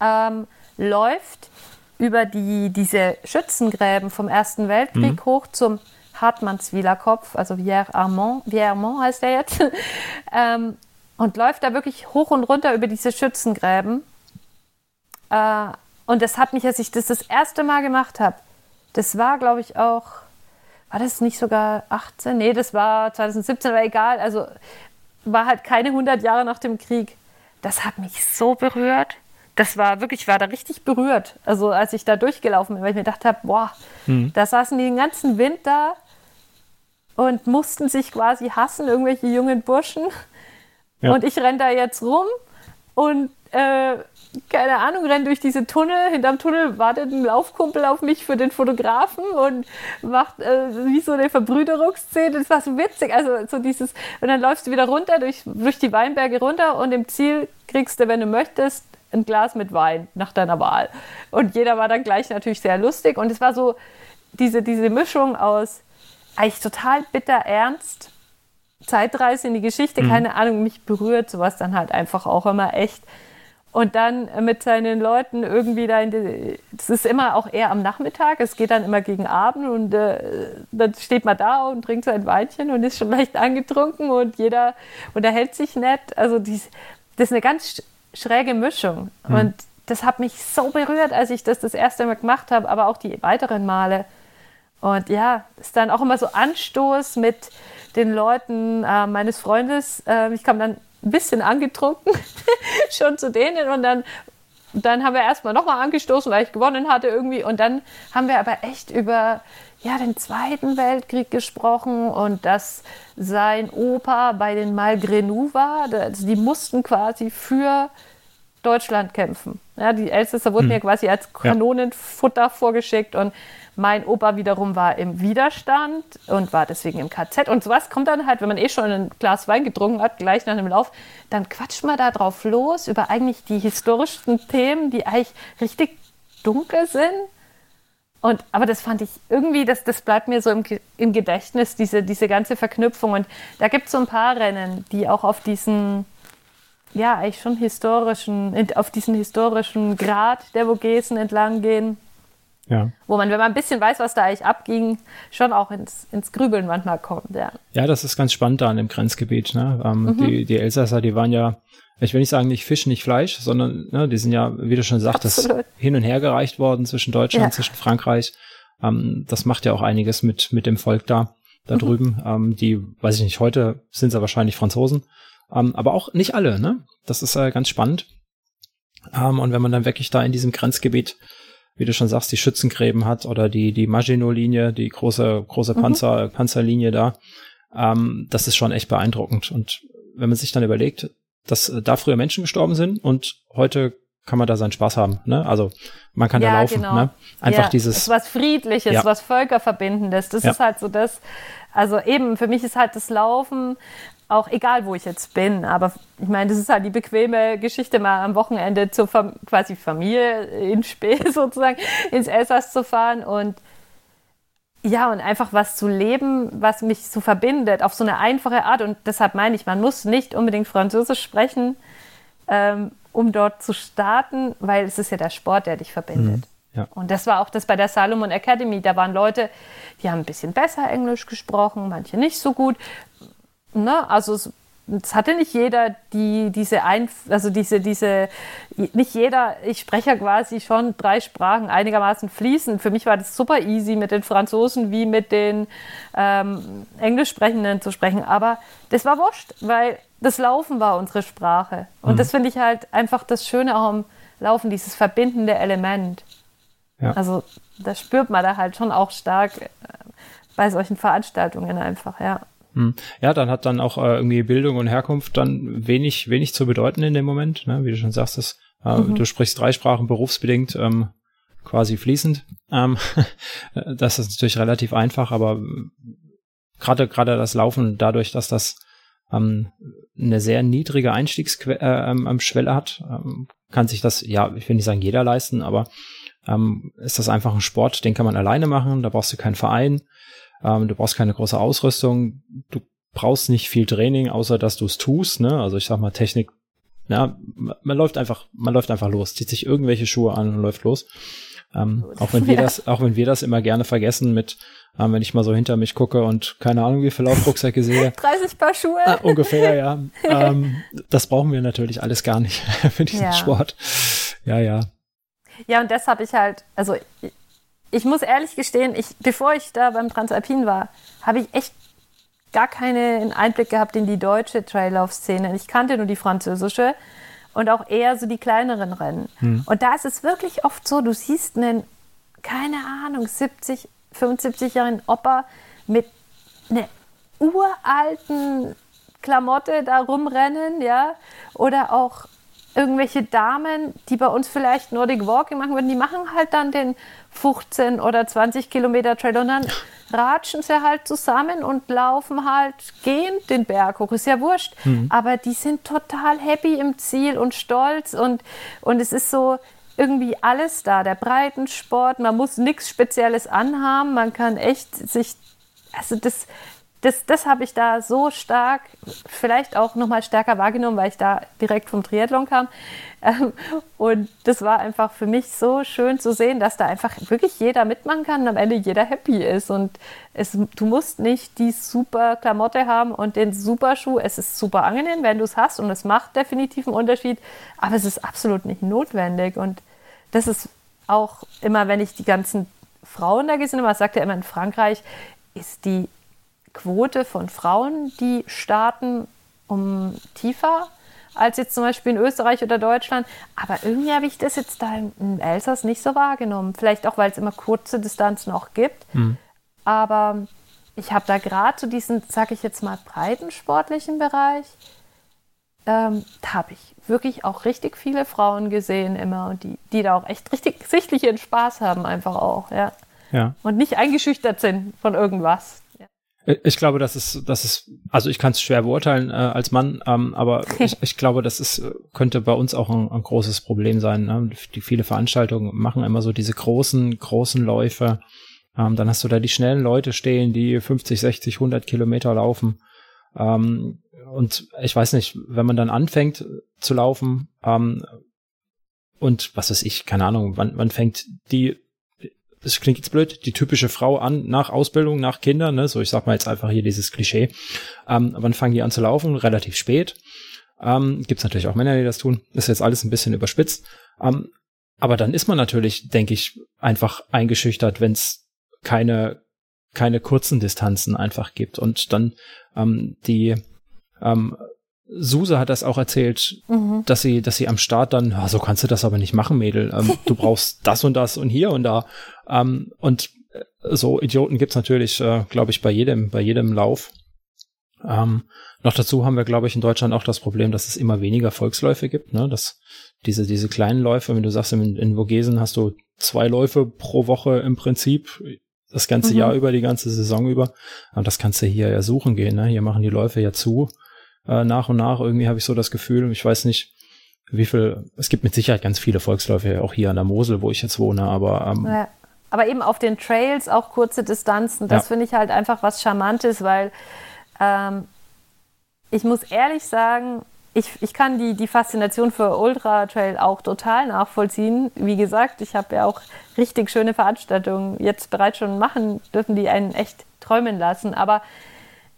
ähm, läuft über die, diese Schützengräben vom Ersten Weltkrieg mhm. hoch zum Hartmannswiler Kopf, also Vierre-Armand, Viermont heißt er jetzt, [laughs] ähm, und läuft da wirklich hoch und runter über diese Schützengräben. Äh, und das hat mich, als ich das das erste Mal gemacht habe, das war, glaube ich, auch, war das nicht sogar 18? Nee, das war 2017, aber egal. Also war halt keine 100 Jahre nach dem Krieg. Das hat mich so berührt. Das war wirklich, ich war da richtig berührt. Also als ich da durchgelaufen bin, weil ich mir gedacht habe, boah, mhm. da saßen die den ganzen Winter und mussten sich quasi hassen, irgendwelche jungen Burschen. Ja. Und ich renne da jetzt rum und äh, keine Ahnung, renne durch diese Tunnel. Hinterm Tunnel wartet ein Laufkumpel auf mich für den Fotografen und macht äh, wie so eine Verbrüderungsszene. Das war so witzig. Also so dieses, und dann läufst du wieder runter durch, durch die Weinberge runter und im Ziel kriegst du, wenn du möchtest, ein Glas mit Wein nach deiner Wahl. Und jeder war dann gleich natürlich sehr lustig. Und es war so diese, diese Mischung aus eigentlich total bitter ernst, Zeitreise in die Geschichte, mhm. keine Ahnung, mich berührt sowas dann halt einfach auch immer echt. Und dann mit seinen Leuten irgendwie da in die, das ist immer auch eher am Nachmittag, es geht dann immer gegen Abend und äh, dann steht man da und trinkt sein Weinchen und ist schon leicht angetrunken und jeder unterhält sich nett. Also dies, das ist eine ganz schräge Mischung. Mhm. Und das hat mich so berührt, als ich das das erste Mal gemacht habe, aber auch die weiteren Male. Und ja, ist dann auch immer so Anstoß mit den Leuten äh, meines Freundes. Äh, ich kam dann ein bisschen angetrunken [laughs] schon zu denen und dann dann haben wir erstmal nochmal angestoßen, weil ich gewonnen hatte irgendwie. Und dann haben wir aber echt über ja, den Zweiten Weltkrieg gesprochen und dass sein Opa bei den Malgrenou war. Also die mussten quasi für Deutschland kämpfen. Ja, die Elsässer wurden hm. ja quasi als Kanonenfutter ja. vorgeschickt und mein Opa wiederum war im Widerstand und war deswegen im KZ. Und sowas kommt dann halt, wenn man eh schon ein Glas Wein getrunken hat, gleich nach dem Lauf, dann quatscht man da drauf los über eigentlich die historischsten Themen, die eigentlich richtig dunkel sind. Und, aber das fand ich irgendwie, das, das bleibt mir so im, im Gedächtnis, diese, diese ganze Verknüpfung. Und da gibt es so ein paar Rennen, die auch auf diesen, ja, eigentlich schon historischen, auf diesen historischen Grad der Vogesen entlang gehen. Ja. Wo man, wenn man ein bisschen weiß, was da eigentlich abging, schon auch ins, ins Grübeln manchmal kommt. Ja.
ja, das ist ganz spannend da in dem Grenzgebiet. Ne? Ähm, mhm. die, die Elsasser, die waren ja, ich will nicht sagen, nicht Fisch, nicht Fleisch, sondern ne, die sind ja, wie du schon sagtest, hin und her gereicht worden zwischen Deutschland, ja. zwischen Frankreich. Ähm, das macht ja auch einiges mit, mit dem Volk da, da mhm. drüben. Ähm, die, weiß ich nicht, heute sind sie wahrscheinlich Franzosen. Ähm, aber auch nicht alle, ne? Das ist äh, ganz spannend. Ähm, und wenn man dann wirklich da in diesem Grenzgebiet wie du schon sagst, die Schützengräben hat oder die, die Maginot-Linie, die große, große mhm. Panzer, mhm. Panzerlinie da. Ähm, das ist schon echt beeindruckend. Und wenn man sich dann überlegt, dass äh, da früher Menschen gestorben sind und heute kann man da seinen Spaß haben. Ne? Also man kann ja, da laufen. Genau. Ne? Einfach ja, dieses.
Es ist was Friedliches, ja. was Völkerverbindendes. Das ist halt so das. Also eben, für mich ist halt das Laufen auch egal, wo ich jetzt bin. Aber ich meine, das ist halt die bequeme Geschichte, mal am Wochenende zur Fam quasi Familie in Spee [laughs] sozusagen ins Elsass zu fahren und ja, und einfach was zu leben, was mich so verbindet, auf so eine einfache Art. Und deshalb meine ich, man muss nicht unbedingt Französisch sprechen, ähm, um dort zu starten, weil es ist ja der Sport, der dich verbindet. Mhm. Ja. Und das war auch das bei der Salomon Academy. Da waren Leute, die haben ein bisschen besser Englisch gesprochen, manche nicht so gut ne, also es, es hatte nicht jeder die, diese Einf also diese, diese, nicht jeder, ich spreche ja quasi schon drei Sprachen einigermaßen fließend. Für mich war das super easy, mit den Franzosen wie mit den ähm, Englischsprechenden zu sprechen. Aber das war wurscht, weil das Laufen war unsere Sprache. Und mhm. das finde ich halt einfach das Schöne auch am Laufen, dieses verbindende Element. Ja. Also das spürt man da halt schon auch stark äh, bei solchen Veranstaltungen einfach, ja.
Hm. Ja, dann hat dann auch äh, irgendwie Bildung und Herkunft dann wenig, wenig zu bedeuten in dem Moment, ne? wie du schon sagst, das, äh, mhm. du sprichst drei Sprachen berufsbedingt, ähm, quasi fließend. Ähm, [laughs] das ist natürlich relativ einfach, aber gerade gerade das Laufen, dadurch, dass das ähm, eine sehr niedrige Einstiegsschwelle äh, ähm, hat, ähm, kann sich das, ja, ich will nicht sagen jeder leisten, aber ähm, ist das einfach ein Sport, den kann man alleine machen, da brauchst du keinen Verein. Ähm, du brauchst keine große Ausrüstung. Du brauchst nicht viel Training, außer dass du es tust. Ne? Also ich sag mal Technik. Ja, man läuft einfach, man läuft einfach los, zieht sich irgendwelche Schuhe an und läuft los. Ähm, auch wenn wir ja. [laughs] das, auch wenn wir das immer gerne vergessen mit, ähm, wenn ich mal so hinter mich gucke und keine Ahnung, wie viele Laufrucksäcke sehe. [laughs]
30 Paar Schuhe.
Äh, ungefähr, [laughs] ja. ähm, das brauchen wir natürlich alles gar nicht für diesen ja. Sport. Ja, ja.
Ja, und das habe ich halt, also ich muss ehrlich gestehen, ich, bevor ich da beim Transalpin war, habe ich echt gar keinen Einblick gehabt in die deutsche Traillauf-Szene. Ich kannte nur die französische und auch eher so die kleineren Rennen. Hm. Und da ist es wirklich oft so, du siehst einen, keine Ahnung, 70, 75-jährigen Opa mit einer uralten Klamotte da rumrennen, ja, oder auch irgendwelche Damen, die bei uns vielleicht Nordic Walking machen würden, die machen halt dann den 15 oder 20 Kilometer Trail und dann ratschen sie halt zusammen und laufen halt, gehen den Berg hoch, ist ja wurscht. Mhm. Aber die sind total happy im Ziel und stolz und, und es ist so irgendwie alles da. Der Breitensport, man muss nichts Spezielles anhaben, man kann echt sich, also das, das, das habe ich da so stark, vielleicht auch nochmal stärker wahrgenommen, weil ich da direkt vom Triathlon kam. Ähm, und das war einfach für mich so schön zu sehen, dass da einfach wirklich jeder mitmachen kann und am Ende jeder happy ist. Und es, du musst nicht die super Klamotte haben und den super Schuh. Es ist super angenehm, wenn du es hast und es macht definitiv einen Unterschied, aber es ist absolut nicht notwendig. Und das ist auch immer, wenn ich die ganzen Frauen da gesehen habe, man sagt ja immer in Frankreich, ist die Quote von Frauen, die starten, um tiefer als jetzt zum Beispiel in Österreich oder Deutschland. Aber irgendwie habe ich das jetzt da im Elsass nicht so wahrgenommen. Vielleicht auch, weil es immer kurze Distanzen auch gibt. Mhm. Aber ich habe da gerade zu so diesen, sage ich jetzt mal, breitensportlichen Bereich, ähm, da habe ich wirklich auch richtig viele Frauen gesehen immer und die, die da auch echt richtig sichtlich ihren Spaß haben einfach auch, ja. Ja. Und nicht eingeschüchtert sind von irgendwas.
Äh, ich glaube, das ist, das ist, also ich kann es schwer beurteilen äh, als Mann, ähm, aber [laughs] ich, ich glaube, das ist, könnte bei uns auch ein, ein großes Problem sein. Ne? Die viele Veranstaltungen machen immer so diese großen, großen Läufe. Ähm, dann hast du da die schnellen Leute stehen, die 50, 60, 100 Kilometer laufen. Ähm, und ich weiß nicht, wenn man dann anfängt zu laufen ähm, und was weiß ich, keine Ahnung, wann, wann fängt die das klingt jetzt blöd, die typische Frau an nach Ausbildung, nach Kindern, ne? so ich sag mal jetzt einfach hier dieses Klischee. Ähm, wann fangen die an zu laufen? Relativ spät. Ähm, Gibt natürlich auch Männer, die das tun. ist jetzt alles ein bisschen überspitzt. Ähm, aber dann ist man natürlich, denke ich, einfach eingeschüchtert, wenn es keine, keine kurzen Distanzen einfach gibt. Und dann ähm, die ähm, Suse hat das auch erzählt, mhm. dass sie, dass sie am Start dann, ja, so kannst du das aber nicht machen, Mädel. Ähm, [laughs] du brauchst das und das und hier und da. Ähm, und äh, so Idioten gibt's natürlich, äh, glaube ich, bei jedem, bei jedem Lauf. Ähm, noch dazu haben wir, glaube ich, in Deutschland auch das Problem, dass es immer weniger Volksläufe gibt. Ne? Dass diese, diese kleinen Läufe, wenn du sagst, in, in Vogesen hast du zwei Läufe pro Woche im Prinzip, das ganze mhm. Jahr über, die ganze Saison über. Und das kannst du hier ja suchen gehen. Ne? Hier machen die Läufe ja zu äh, nach und nach. Irgendwie habe ich so das Gefühl, ich weiß nicht, wie viel, es gibt mit Sicherheit ganz viele Volksläufe auch hier an der Mosel, wo ich jetzt wohne, aber ähm,
ja. Aber eben auf den Trails auch kurze Distanzen, das ja. finde ich halt einfach was Charmantes, weil ähm, ich muss ehrlich sagen, ich, ich kann die, die Faszination für Ultra Trail auch total nachvollziehen. Wie gesagt, ich habe ja auch richtig schöne Veranstaltungen jetzt bereits schon machen dürfen, die einen echt träumen lassen. Aber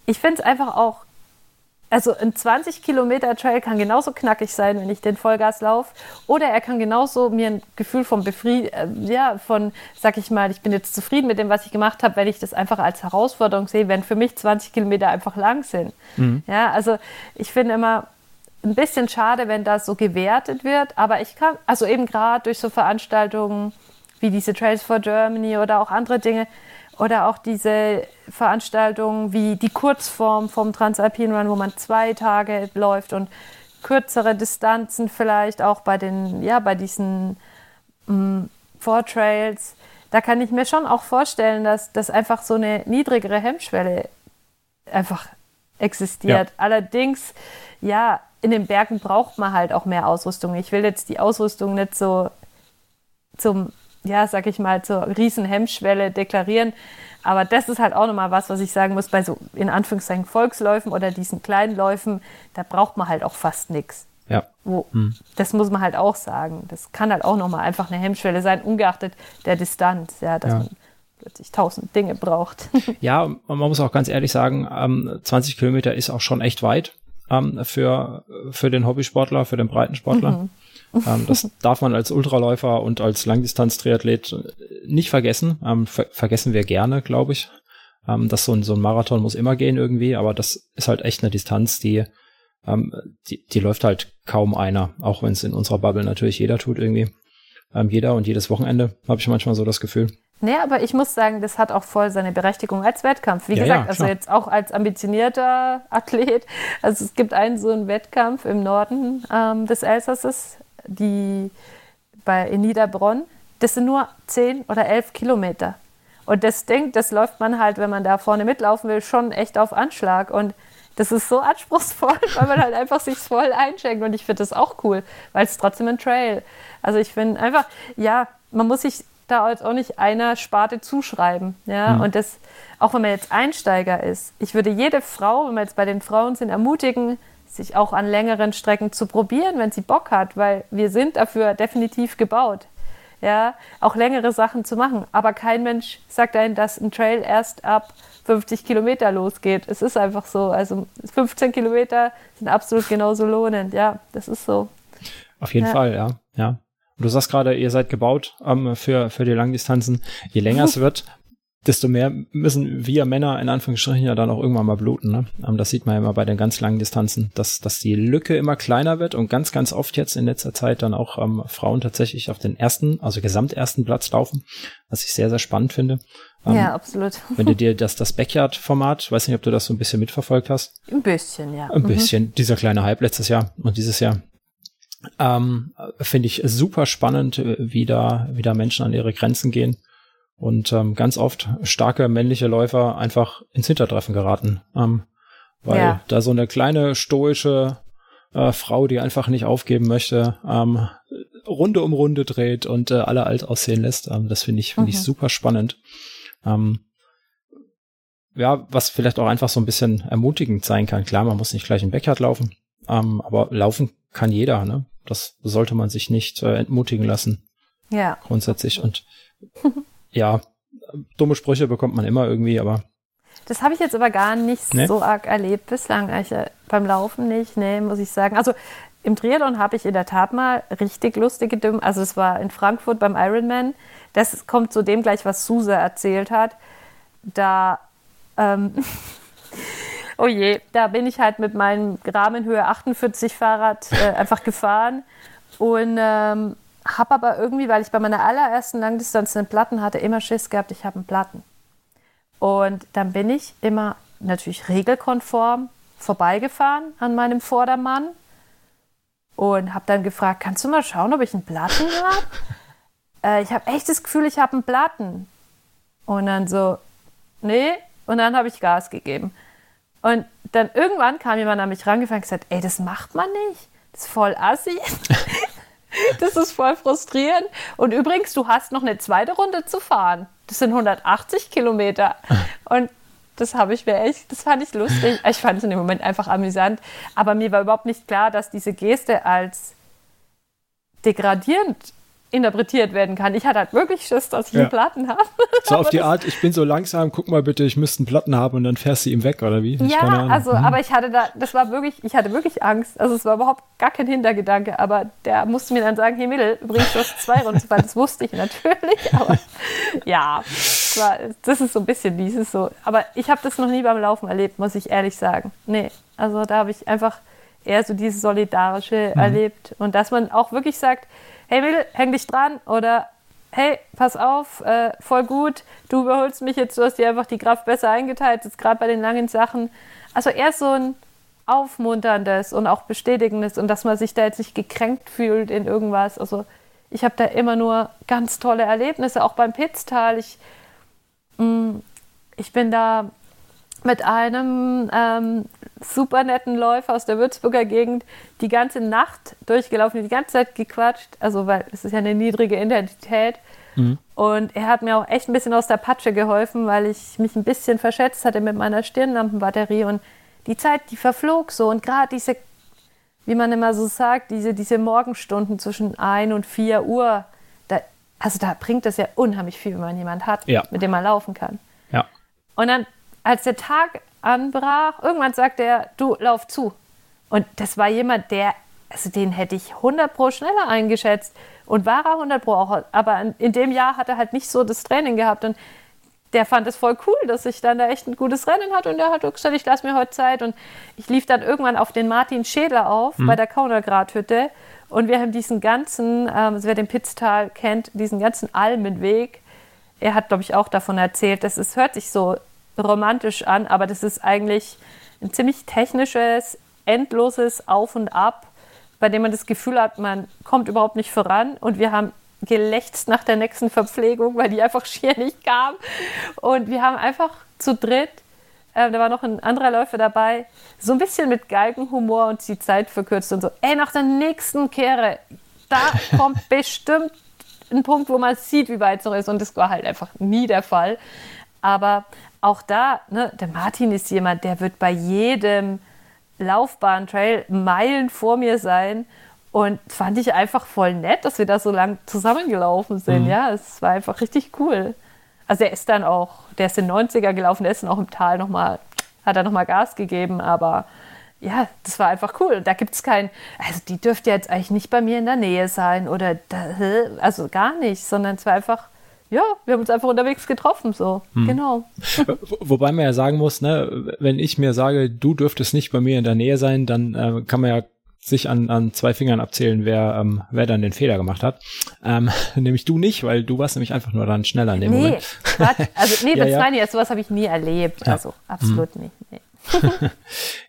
ich finde es einfach auch also ein 20 Kilometer Trail kann genauso knackig sein, wenn ich den Vollgas laufe. Oder er kann genauso mir ein Gefühl von Befried äh, ja, von, sag ich mal, ich bin jetzt zufrieden mit dem, was ich gemacht habe, wenn ich das einfach als Herausforderung sehe, wenn für mich 20 Kilometer einfach lang sind. Mhm. Ja, also ich finde immer ein bisschen schade, wenn das so gewertet wird. Aber ich kann, also eben gerade durch so Veranstaltungen wie diese Trails for Germany oder auch andere Dinge, oder auch diese Veranstaltungen wie die Kurzform vom Transalpine Run, wo man zwei Tage läuft und kürzere Distanzen vielleicht auch bei den, ja, bei diesen ähm, Vortrails. Da kann ich mir schon auch vorstellen, dass das einfach so eine niedrigere Hemmschwelle einfach existiert. Ja. Allerdings, ja, in den Bergen braucht man halt auch mehr Ausrüstung. Ich will jetzt die Ausrüstung nicht so zum ja, sag ich mal, zur Riesenhemmschwelle deklarieren. Aber das ist halt auch nochmal was, was ich sagen muss, bei so in Anführungszeichen Volksläufen oder diesen kleinen Läufen, da braucht man halt auch fast nichts.
Ja.
Wo, hm. Das muss man halt auch sagen. Das kann halt auch nochmal einfach eine Hemmschwelle sein, ungeachtet der Distanz, ja, dass ja. man plötzlich tausend Dinge braucht. [laughs]
ja, man muss auch ganz ehrlich sagen, ähm, 20 Kilometer ist auch schon echt weit ähm, für, für den Hobbysportler, für den Breitensportler. Mhm. Ähm, [laughs] das darf man als Ultraläufer und als Langdistanz-Triathlet nicht vergessen, ähm, ver vergessen wir gerne, glaube ich. Ähm, dass so ein, so ein Marathon muss immer gehen irgendwie, aber das ist halt echt eine Distanz, die, ähm, die, die läuft halt kaum einer, auch wenn es in unserer Bubble natürlich jeder tut irgendwie. Ähm, jeder und jedes Wochenende habe ich manchmal so das Gefühl.
Nee, aber ich muss sagen, das hat auch voll seine Berechtigung als Wettkampf. Wie ja, gesagt, ja, also jetzt auch als ambitionierter Athlet. Also es gibt einen so einen Wettkampf im Norden ähm, des Elsasses, die bei in Niederbronn. Das sind nur 10 oder 11 Kilometer. Und das Ding, das läuft man halt, wenn man da vorne mitlaufen will, schon echt auf Anschlag. Und das ist so [laughs] anspruchsvoll, weil man halt einfach sich voll einschenkt. Und ich finde das auch cool, weil es trotzdem ein Trail. Also ich finde einfach, ja, man muss sich da jetzt auch nicht einer Sparte zuschreiben. Ja? Mhm. Und das, auch wenn man jetzt Einsteiger ist, ich würde jede Frau, wenn wir jetzt bei den Frauen sind, ermutigen, sich auch an längeren Strecken zu probieren, wenn sie Bock hat, weil wir sind dafür definitiv gebaut. Ja, auch längere Sachen zu machen. Aber kein Mensch sagt einem, dass ein Trail erst ab 50 Kilometer losgeht. Es ist einfach so. Also 15 Kilometer sind absolut genauso lohnend. Ja, das ist so.
Auf jeden ja. Fall, ja. Ja. Und du sagst gerade, ihr seid gebaut ähm, für, für die Langdistanzen. Je länger es [laughs] wird, desto mehr müssen wir Männer in Anführungsstrichen ja dann auch irgendwann mal bluten. Ne? Ähm, das sieht man ja immer bei den ganz langen Distanzen, dass, dass die Lücke immer kleiner wird und ganz, ganz oft jetzt in letzter Zeit dann auch ähm, Frauen tatsächlich auf den ersten, also gesamtersten Platz laufen, was ich sehr, sehr spannend finde.
Ähm, ja, absolut.
Wenn du [laughs] dir das, das Backyard-Format, weiß nicht, ob du das so ein bisschen mitverfolgt hast.
Ein bisschen, ja.
Ein mhm. bisschen. Dieser kleine Hype letztes Jahr und dieses Jahr ähm, Finde ich super spannend, äh, wie da, wie da Menschen an ihre Grenzen gehen und ähm, ganz oft starke männliche Läufer einfach ins Hintertreffen geraten. Ähm, weil ja. da so eine kleine stoische äh, Frau, die einfach nicht aufgeben möchte, ähm, Runde um Runde dreht und äh, alle alt aussehen lässt. Ähm, das finde ich, finde mhm. ich super spannend. Ähm, ja, was vielleicht auch einfach so ein bisschen ermutigend sein kann. Klar, man muss nicht gleich im Backyard laufen, ähm, aber laufen kann jeder, ne? Das sollte man sich nicht äh, entmutigen lassen.
Ja.
Grundsätzlich. Und [laughs] ja, dumme Sprüche bekommt man immer irgendwie, aber.
Das habe ich jetzt aber gar nicht nee? so arg erlebt bislang. Ich, äh, beim Laufen nicht, nee, muss ich sagen. Also im Triathlon habe ich in der Tat mal richtig lustige Dümmen. Also es war in Frankfurt beim Ironman. Das kommt zu dem gleich, was Suse erzählt hat. Da ähm, [laughs] Oh je, da bin ich halt mit meinem Rahmenhöhe 48 Fahrrad äh, einfach gefahren und ähm, habe aber irgendwie, weil ich bei meiner allerersten Langdistanz einen Platten hatte, immer Schiss gehabt, ich habe einen Platten. Und dann bin ich immer natürlich regelkonform vorbeigefahren an meinem Vordermann und habe dann gefragt, kannst du mal schauen, ob ich einen Platten habe? [laughs] äh, ich habe echt das Gefühl, ich habe einen Platten. Und dann so, nee. Und dann habe ich Gas gegeben. Und dann irgendwann kam jemand an mich rangefangen und gesagt, ey, das macht man nicht. Das ist voll assi. [laughs] [laughs] das ist voll frustrierend. Und übrigens, du hast noch eine zweite Runde zu fahren. Das sind 180 Kilometer. Und das habe ich mir echt, das fand ich lustig. Ich fand es in dem Moment einfach amüsant. Aber mir war überhaupt nicht klar, dass diese Geste als degradierend interpretiert werden kann. Ich hatte halt wirklich Schiss, dass ich ja. einen Platten habe.
So auf [laughs] die Art, ich bin so langsam, guck mal bitte, ich müsste einen Platten haben und dann fährst du ihm weg, oder wie?
Ich ja, also, mhm. aber ich hatte da, das war wirklich, ich hatte wirklich Angst. Also es war überhaupt gar kein Hintergedanke, aber der musste mir dann sagen, hey Mädel, übrigens du hast zwei Runden weil Das wusste ich natürlich, [laughs] aber ja, das, war, das ist so ein bisschen dieses so. Aber ich habe das noch nie beim Laufen erlebt, muss ich ehrlich sagen. Nee, also da habe ich einfach eher so dieses Solidarische mhm. erlebt und dass man auch wirklich sagt, hey Mädel, häng dich dran oder hey, pass auf, äh, voll gut, du überholst mich jetzt, du hast dir einfach die Kraft besser eingeteilt, jetzt gerade bei den langen Sachen. Also eher so ein aufmunterndes und auch bestätigendes und dass man sich da jetzt nicht gekränkt fühlt in irgendwas. Also ich habe da immer nur ganz tolle Erlebnisse, auch beim Pitztal. Ich, mh, mm, ich bin da mit einem ähm, super netten Läufer aus der Würzburger Gegend die ganze Nacht durchgelaufen, die ganze Zeit gequatscht, also weil es ist ja eine niedrige Intensität. Mhm. Und er hat mir auch echt ein bisschen aus der Patsche geholfen, weil ich mich ein bisschen verschätzt hatte mit meiner Stirnlampenbatterie und die Zeit, die verflog so und gerade diese, wie man immer so sagt, diese, diese Morgenstunden zwischen 1 und 4 Uhr, da, also da bringt es ja unheimlich viel, wenn man jemanden hat, ja. mit dem man laufen kann.
Ja.
Und dann, als der Tag anbrach. Irgendwann sagte er, du lauf zu. Und das war jemand, der, also den hätte ich 100 pro schneller eingeschätzt. Und war er 100 Pro auch, aber in dem Jahr hat er halt nicht so das Training gehabt und der fand es voll cool, dass ich dann da echt ein gutes Rennen hatte und der hat gesagt, ich lasse mir heute Zeit und ich lief dann irgendwann auf den Martin Schädler auf mhm. bei der Kaunergradhütte und wir haben diesen ganzen, ähm, wer den Pitztal kennt, diesen ganzen Almenweg, er hat, glaube ich, auch davon erzählt, dass es hört sich so romantisch an, aber das ist eigentlich ein ziemlich technisches, endloses Auf und Ab, bei dem man das Gefühl hat, man kommt überhaupt nicht voran und wir haben gelächzt nach der nächsten Verpflegung, weil die einfach [laughs] schier nicht kam. Und wir haben einfach zu dritt, äh, da war noch ein anderer Läufer dabei, so ein bisschen mit Galgenhumor und die Zeit verkürzt und so, ey, nach der nächsten Kehre, da [laughs] kommt bestimmt ein Punkt, wo man sieht, wie weit es noch ist. Und das war halt einfach nie der Fall. Aber auch da, ne, der Martin ist jemand, der wird bei jedem Laufbahntrail Meilen vor mir sein und fand ich einfach voll nett, dass wir da so lang zusammengelaufen sind. Mhm. Ja, es war einfach richtig cool. Also er ist dann auch, der ist in 90er gelaufen, der ist dann auch im Tal nochmal, hat er nochmal Gas gegeben, aber ja, das war einfach cool. Da gibt es kein, also die dürfte jetzt eigentlich nicht bei mir in der Nähe sein oder, da, also gar nicht, sondern es war einfach, ja, wir haben uns einfach unterwegs getroffen, so, hm. genau.
Wobei man ja sagen muss, ne, wenn ich mir sage, du dürftest nicht bei mir in der Nähe sein, dann äh, kann man ja sich an, an zwei Fingern abzählen, wer, ähm, wer dann den Fehler gemacht hat. Ähm, [laughs] nämlich du nicht, weil du warst nämlich einfach nur dann schneller in dem nee, Moment.
Quatsch. Also nee, [laughs] ja, ja. Nein, sowas habe ich nie erlebt. Ja. Also absolut mhm. nicht. Nee. [laughs]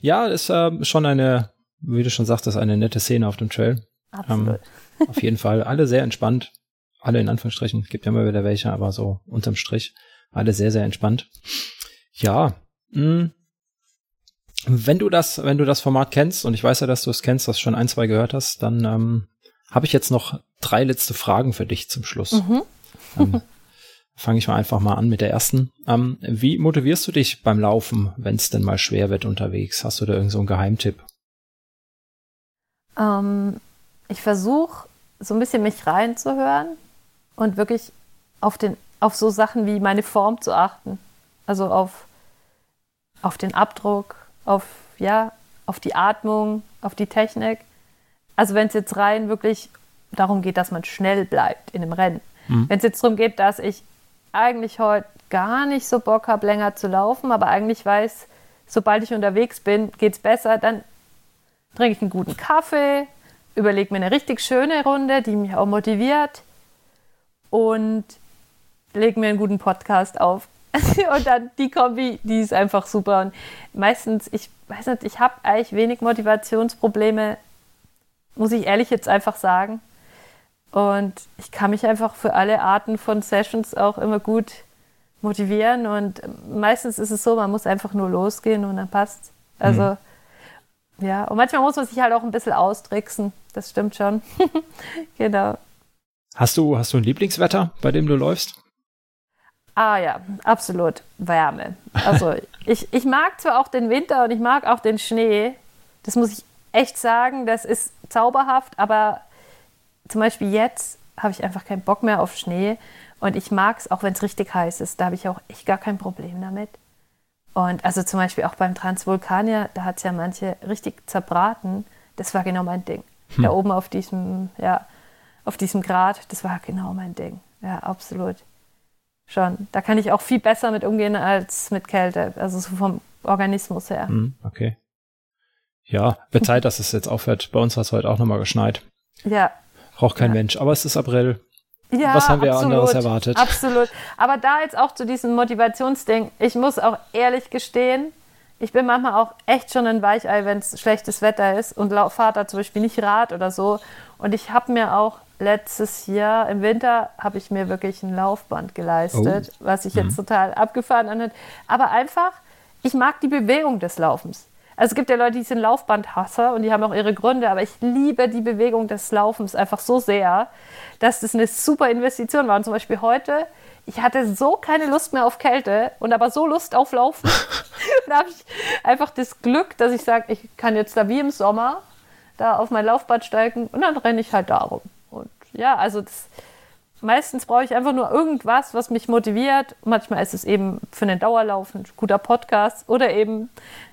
ja, ist äh, schon eine, wie du schon sagtest, eine nette Szene auf dem Trail. Absolut. Ähm, auf jeden Fall. Alle sehr entspannt. Alle in Anführungsstrichen. Gibt ja immer wieder welche, aber so unterm Strich. Alle sehr, sehr entspannt. Ja. Mh, hm. Wenn du das, wenn du das Format kennst, und ich weiß ja, dass du es kennst, dass du schon ein, zwei gehört hast, dann ähm, habe ich jetzt noch drei letzte Fragen für dich zum Schluss. Mhm. ähm, Fange ich mal einfach mal an mit der ersten. Ähm, wie motivierst du dich beim Laufen, wenn es denn mal schwer wird unterwegs? Hast du da irgend so einen Geheimtipp?
Ähm, ich versuche so ein bisschen mich reinzuhören und wirklich auf, den, auf so Sachen wie meine Form zu achten. Also auf, auf den Abdruck, auf, ja, auf die Atmung, auf die Technik. Also wenn es jetzt rein wirklich darum geht, dass man schnell bleibt in dem Rennen. Mhm. Wenn es jetzt darum geht, dass ich eigentlich heute gar nicht so Bock habe, länger zu laufen, aber eigentlich weiß, sobald ich unterwegs bin, geht es besser, dann trinke ich einen guten Kaffee, überlege mir eine richtig schöne Runde, die mich auch motiviert und lege mir einen guten Podcast auf. [laughs] und dann die Kombi, die ist einfach super. Und meistens, ich weiß nicht, ich habe eigentlich wenig Motivationsprobleme, muss ich ehrlich jetzt einfach sagen. Und ich kann mich einfach für alle Arten von Sessions auch immer gut motivieren. Und meistens ist es so, man muss einfach nur losgehen und dann passt. Also, mhm. ja. Und manchmal muss man sich halt auch ein bisschen austricksen. Das stimmt schon. [laughs] genau.
Hast du, hast du ein Lieblingswetter, bei dem du läufst?
Ah ja, absolut. Wärme. Also [laughs] ich, ich mag zwar auch den Winter und ich mag auch den Schnee. Das muss ich echt sagen. Das ist zauberhaft, aber zum Beispiel jetzt habe ich einfach keinen Bock mehr auf Schnee. Und ich mag es, auch wenn es richtig heiß ist. Da habe ich auch echt gar kein Problem damit. Und also zum Beispiel auch beim Transvulkanier, da hat es ja manche richtig zerbraten. Das war genau mein Ding. Hm. Da oben auf diesem, ja, auf diesem Grat, das war genau mein Ding. Ja, absolut schon. Da kann ich auch viel besser mit umgehen als mit Kälte, also so vom Organismus her.
Mhm, okay. Ja, wird Zeit, dass es jetzt aufhört. Bei uns hat es heute auch nochmal geschneit.
Ja.
Braucht kein
ja.
Mensch. Aber es ist April.
Ja,
Was haben wir absolut, anderes erwartet?
Absolut. Aber da jetzt auch zu diesem Motivationsding, ich muss auch ehrlich gestehen, ich bin manchmal auch echt schon ein Weichei, wenn es schlechtes Wetter ist und fahre da zum Beispiel nicht Rad oder so. Und ich habe mir auch letztes Jahr im Winter habe ich mir wirklich ein Laufband geleistet, oh. was sich jetzt mhm. total abgefahren anhört. Aber einfach, ich mag die Bewegung des Laufens. Also es gibt ja Leute, die sind Laufbandhasser und die haben auch ihre Gründe, aber ich liebe die Bewegung des Laufens einfach so sehr, dass das eine super Investition war. Und zum Beispiel heute, ich hatte so keine Lust mehr auf Kälte und aber so Lust auf Laufen. [laughs] da habe ich einfach das Glück, dass ich sage, ich kann jetzt da wie im Sommer da auf mein Laufband steigen und dann renne ich halt darum ja, also das, meistens brauche ich einfach nur irgendwas, was mich motiviert. Manchmal ist es eben für einen Dauerlauf ein guter Podcast oder eben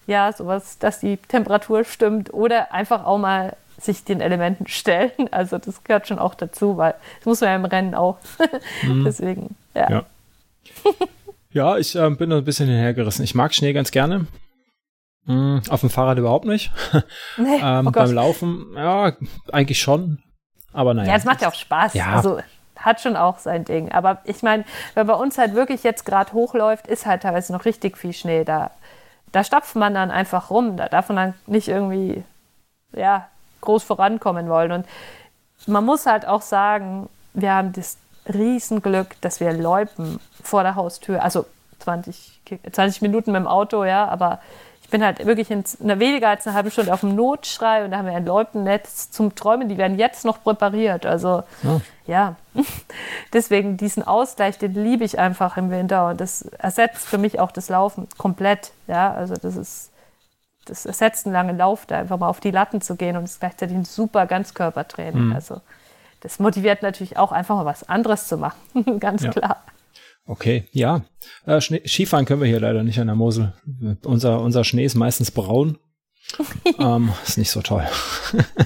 ja sowas, dass die Temperatur stimmt oder einfach auch mal sich den Elementen [laughs] stellen. Also das gehört schon auch dazu, weil das muss man ja im Rennen auch. [laughs] Mhm. Deswegen, ja.
Ja, [laughs] ja ich äh, bin ein bisschen hinhergerissen. Ich mag Schnee ganz gerne. Mhm, auf dem Fahrrad überhaupt nicht. Nee, ähm, oh beim Laufen, ja, eigentlich schon. Aber naja.
Ja, es macht ja auch Spaß. Ja. Also hat schon auch sein Ding. Aber ich meine, wenn bei uns halt wirklich jetzt gerade hochläuft, ist halt teilweise noch richtig viel Schnee da. Da stapft man dann einfach rum. Da darf man dann nicht irgendwie, ja, groß vorankommen wollen. Und man muss halt auch sagen, wir haben das Riesenglück, dass wir Loipen vor der Haustür, also 20, 20 Minuten mit dem Auto, ja, aber bin halt wirklich in einer weniger als eine halbe Stunde auf dem Notschrei und da haben wir ein Leutennetz zum Träumen, die werden jetzt noch präpariert. Also ja, ja. [laughs] deswegen diesen Ausgleich, den liebe ich einfach im Winter und das ersetzt für mich auch das Laufen komplett. Ja, also das ist das ersetzt einen langen Lauf, da einfach mal auf die Latten zu gehen und es ist gleichzeitig ein super Ganzkörpertraining. Mhm. Also das motiviert natürlich auch einfach mal was anderes zu machen, [laughs] ganz ja. klar.
Okay, ja. Äh, Skifahren können wir hier leider nicht an der Mosel. Unser, unser Schnee ist meistens braun. [laughs] ähm, ist nicht so toll.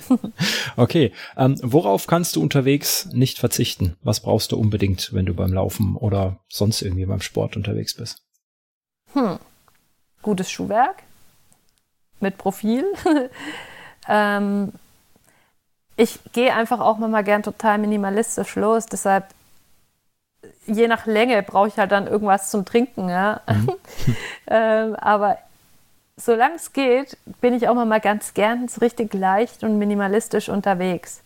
[laughs] okay, ähm, worauf kannst du unterwegs nicht verzichten? Was brauchst du unbedingt, wenn du beim Laufen oder sonst irgendwie beim Sport unterwegs bist?
Hm. Gutes Schuhwerk mit Profil. [laughs] ähm, ich gehe einfach auch mal gern total minimalistisch los, deshalb je nach Länge brauche ich halt dann irgendwas zum Trinken, ja. Mhm. [laughs] ähm, aber solange es geht, bin ich auch mal ganz gern so richtig leicht und minimalistisch unterwegs.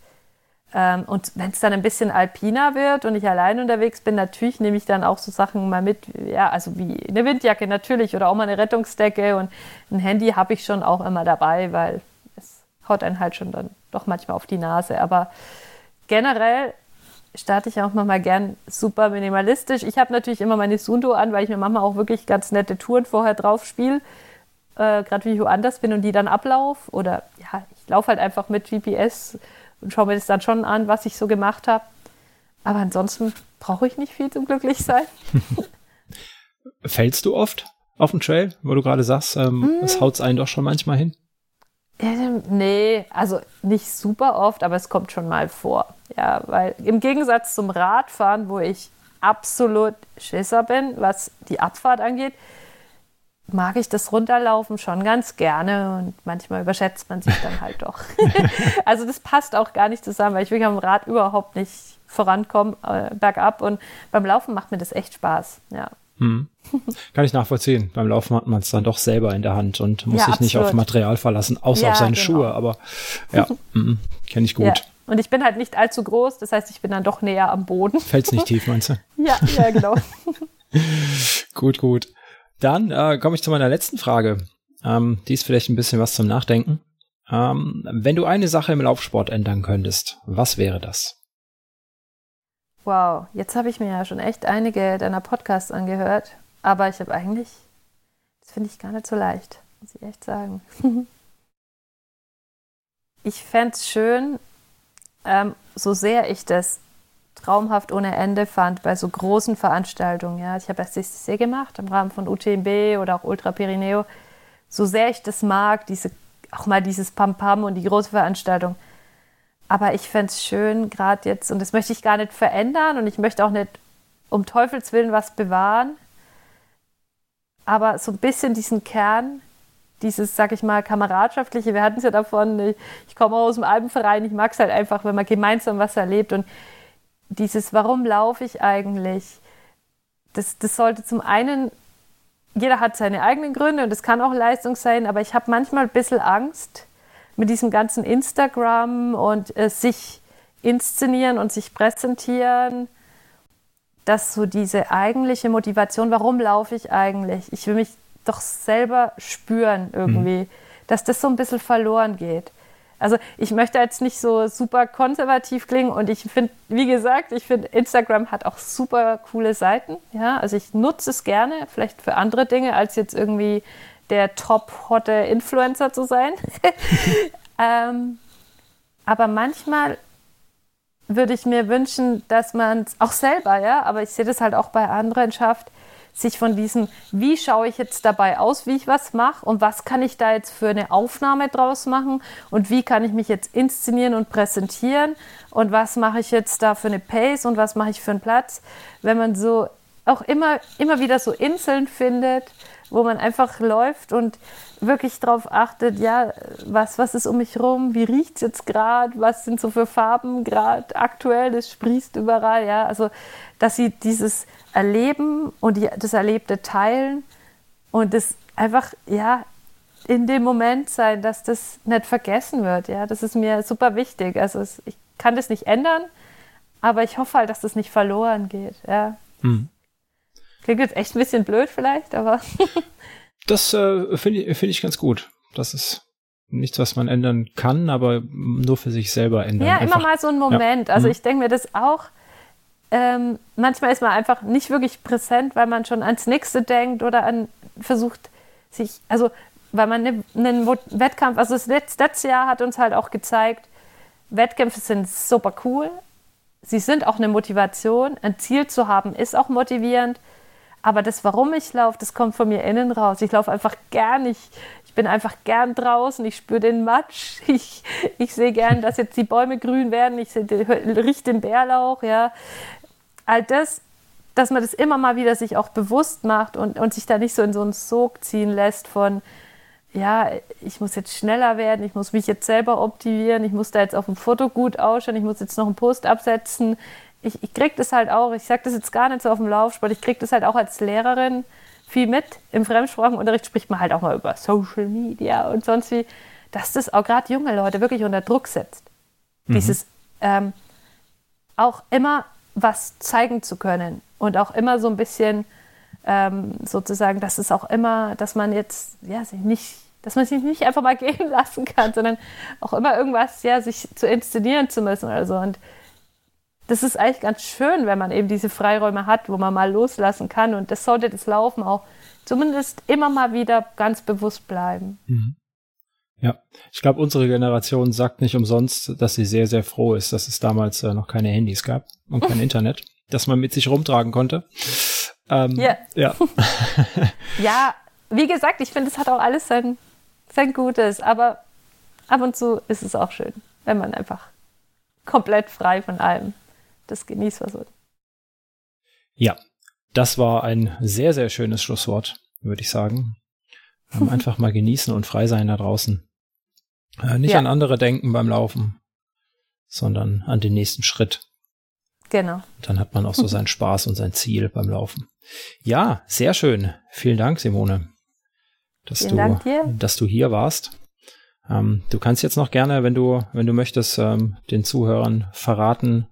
Ähm, und wenn es dann ein bisschen alpiner wird und ich allein unterwegs bin, natürlich nehme ich dann auch so Sachen mal mit, ja, also wie eine Windjacke natürlich oder auch mal eine Rettungsdecke und ein Handy habe ich schon auch immer dabei, weil es haut einen halt schon dann doch manchmal auf die Nase. Aber generell starte ich auch manchmal gern super minimalistisch. Ich habe natürlich immer meine Sundo an, weil ich mir manchmal auch wirklich ganz nette Touren vorher drauf spiele. Äh, Gerade wie ich woanders bin und die dann ablaufe. Oder ja, ich laufe halt einfach mit GPS und schaue mir das dann schon an, was ich so gemacht habe. Aber ansonsten brauche ich nicht viel zum Glücklichsein. [laughs]
Fällst du oft auf dem Trail, wo du gerade sagst, ähm, mm. es haut einen doch schon manchmal hin?
Nee, also nicht super oft, aber es kommt schon mal vor. Ja, weil im Gegensatz zum Radfahren, wo ich absolut Schisser bin, was die Abfahrt angeht, mag ich das Runterlaufen schon ganz gerne und manchmal überschätzt man sich dann halt doch. [laughs] also das passt auch gar nicht zusammen, weil ich wirklich am Rad überhaupt nicht vorankomme, äh, bergab und beim Laufen macht mir das echt Spaß, ja.
Hm. [laughs] Kann ich nachvollziehen. Beim Laufen hat man es dann doch selber in der Hand und muss ja, sich absolut. nicht auf Material verlassen, außer ja, auf seine genau. Schuhe. Aber ja, [laughs] mm, kenne ich gut. Ja.
Und ich bin halt nicht allzu groß, das heißt, ich bin dann doch näher am Boden.
Fällt's nicht tief, meinst du? [laughs]
ja, ja, genau.
gut, gut. Dann äh, komme ich zu meiner letzten Frage. Ähm, die ist vielleicht ein bisschen was zum Nachdenken. Ähm, wenn du eine Sache im Laufsport ändern könntest, was wäre das?
Wow, jetzt habe ich mir ja schon echt einige deiner Podcasts angehört, aber ich habe eigentlich, das finde ich gar nicht so leicht, muss ich echt sagen. [laughs] ich fände es schön, ähm, so sehr ich das traumhaft ohne Ende fand bei so großen Veranstaltungen. Ja, ich habe SCCC gemacht im Rahmen von UTMB oder auch Ultra Pirineo. So sehr ich das mag, diese, auch mal dieses Pam Pam und die große Veranstaltung aber ich fände es schön, gerade jetzt, und das möchte ich gar nicht verändern und ich möchte auch nicht um Teufels Willen was bewahren, aber so ein bisschen diesen Kern, dieses, sag ich mal, kameradschaftliche, wir hatten es ja davon, ich, ich komme aus dem Alpenverein, ich mag es halt einfach, wenn man gemeinsam was erlebt. Und dieses, warum laufe ich eigentlich, das, das sollte zum einen, jeder hat seine eigenen Gründe und das kann auch Leistung sein, aber ich habe manchmal ein bisschen Angst, mit diesem ganzen Instagram und äh, sich inszenieren und sich präsentieren, dass so diese eigentliche Motivation, warum laufe ich eigentlich? Ich will mich doch selber spüren irgendwie, mhm. dass das so ein bisschen verloren geht. Also ich möchte jetzt nicht so super konservativ klingen und ich finde, wie gesagt, ich finde Instagram hat auch super coole Seiten. Ja, also ich nutze es gerne, vielleicht für andere Dinge als jetzt irgendwie der top-hotte Influencer zu sein. [laughs] ähm, aber manchmal würde ich mir wünschen, dass man es auch selber, ja, aber ich sehe das halt auch bei anderen schafft, sich von diesem, wie schaue ich jetzt dabei aus, wie ich was mache und was kann ich da jetzt für eine Aufnahme draus machen und wie kann ich mich jetzt inszenieren und präsentieren und was mache ich jetzt da für eine Pace und was mache ich für einen Platz, wenn man so auch immer, immer wieder so Inseln findet, wo man einfach läuft und wirklich darauf achtet, ja, was, was ist um mich rum, wie riecht es jetzt gerade, was sind so für Farben gerade aktuell, das sprießt überall, ja, also dass sie dieses Erleben und die, das Erlebte teilen und das einfach, ja, in dem Moment sein, dass das nicht vergessen wird, ja, das ist mir super wichtig, also es, ich kann das nicht ändern, aber ich hoffe halt, dass das nicht verloren geht, ja. Hm. Klingt jetzt echt ein bisschen blöd vielleicht, aber [laughs]
Das äh, finde ich, find ich ganz gut. Das ist nichts, was man ändern kann, aber nur für sich selber ändern.
Ja, einfach. immer mal so ein Moment. Ja. Also mhm. ich denke mir das auch. Ähm, manchmal ist man einfach nicht wirklich präsent, weil man schon ans nächste denkt oder an versucht sich, also weil man ne, einen ne Wettkampf, also das letzte, letzte Jahr hat uns halt auch gezeigt, Wettkämpfe sind super cool. Sie sind auch eine Motivation. Ein Ziel zu haben ist auch motivierend. Aber das, warum ich laufe, das kommt von mir innen raus. Ich laufe einfach gern. Ich, ich bin einfach gern draußen. Ich spüre den Matsch. [laughs] Ich, ich sehe gern, dass jetzt die Bäume grün werden. Ich rieche den Bärlauch. Ja. All das, dass man das immer mal wieder sich auch bewusst macht und, und sich da nicht so in so einen Sog ziehen lässt von, ja, ich muss jetzt schneller werden, ich muss mich jetzt selber optimieren, ich muss da jetzt auf dem Foto gut ausschauen, ich muss jetzt noch einen Post absetzen, ich, ich kriege das halt auch, ich sage das jetzt gar nicht so auf dem Laufsport, ich kriege das halt auch als Lehrerin viel mit. Im Fremdsprachenunterricht spricht man halt auch mal über Social Media und sonst wie, dass das auch gerade junge Leute wirklich unter Druck setzt. Mhm. Dieses ähm, auch immer was zeigen zu können und auch immer so ein bisschen ähm, sozusagen, dass es auch immer, dass man jetzt ja sich nicht, dass man sich nicht einfach mal [laughs] gehen lassen kann, sondern auch immer irgendwas ja sich zu inszenieren zu müssen oder so. Und das ist eigentlich ganz schön, wenn man eben diese Freiräume hat, wo man mal loslassen kann. Und das sollte das Laufen auch zumindest immer mal wieder ganz bewusst bleiben. Mhm.
Ja, ich glaube, unsere Generation sagt nicht umsonst, dass sie sehr, sehr froh ist, dass es damals äh, noch keine Handys gab und kein [laughs] Internet, dass man mit sich rumtragen konnte.
Ähm, yeah. Ja. [laughs] ja, wie gesagt, ich finde, es hat auch alles sein, sein Gutes, aber ab und zu ist es auch schön, wenn man einfach komplett frei von allem das genießt was.
Ja, das war ein sehr, sehr schönes Schlusswort, würde ich sagen. Ähm, [laughs] einfach mal genießen und frei sein da draußen. Äh, nicht ja. an andere denken beim Laufen, sondern an den nächsten Schritt.
Genau.
Dann hat man auch so [laughs] seinen Spaß und sein Ziel beim Laufen. Ja, sehr schön. Vielen Dank, Simone, dass, Vielen du, Dank dass du hier warst. Ähm, du kannst jetzt noch gerne, wenn du, wenn du möchtest, ähm, den Zuhörern verraten,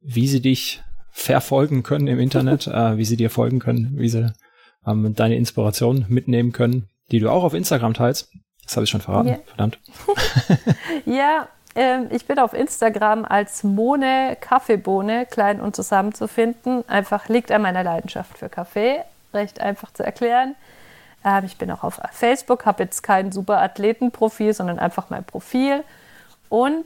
wie sie dich verfolgen können im Internet, [laughs] äh, wie sie dir folgen können, wie sie ähm, deine Inspiration mitnehmen können, die du auch auf Instagram teilst. Das habe ich schon verraten, yeah. verdammt. [laughs]
ja, ähm, ich bin auf Instagram als Mone Kaffeebohne klein und zusammen zu finden. Einfach liegt an meiner Leidenschaft für Kaffee, recht einfach zu erklären. Ähm, ich bin auch auf Facebook, habe jetzt kein super Athletenprofil, sondern einfach mein Profil. Und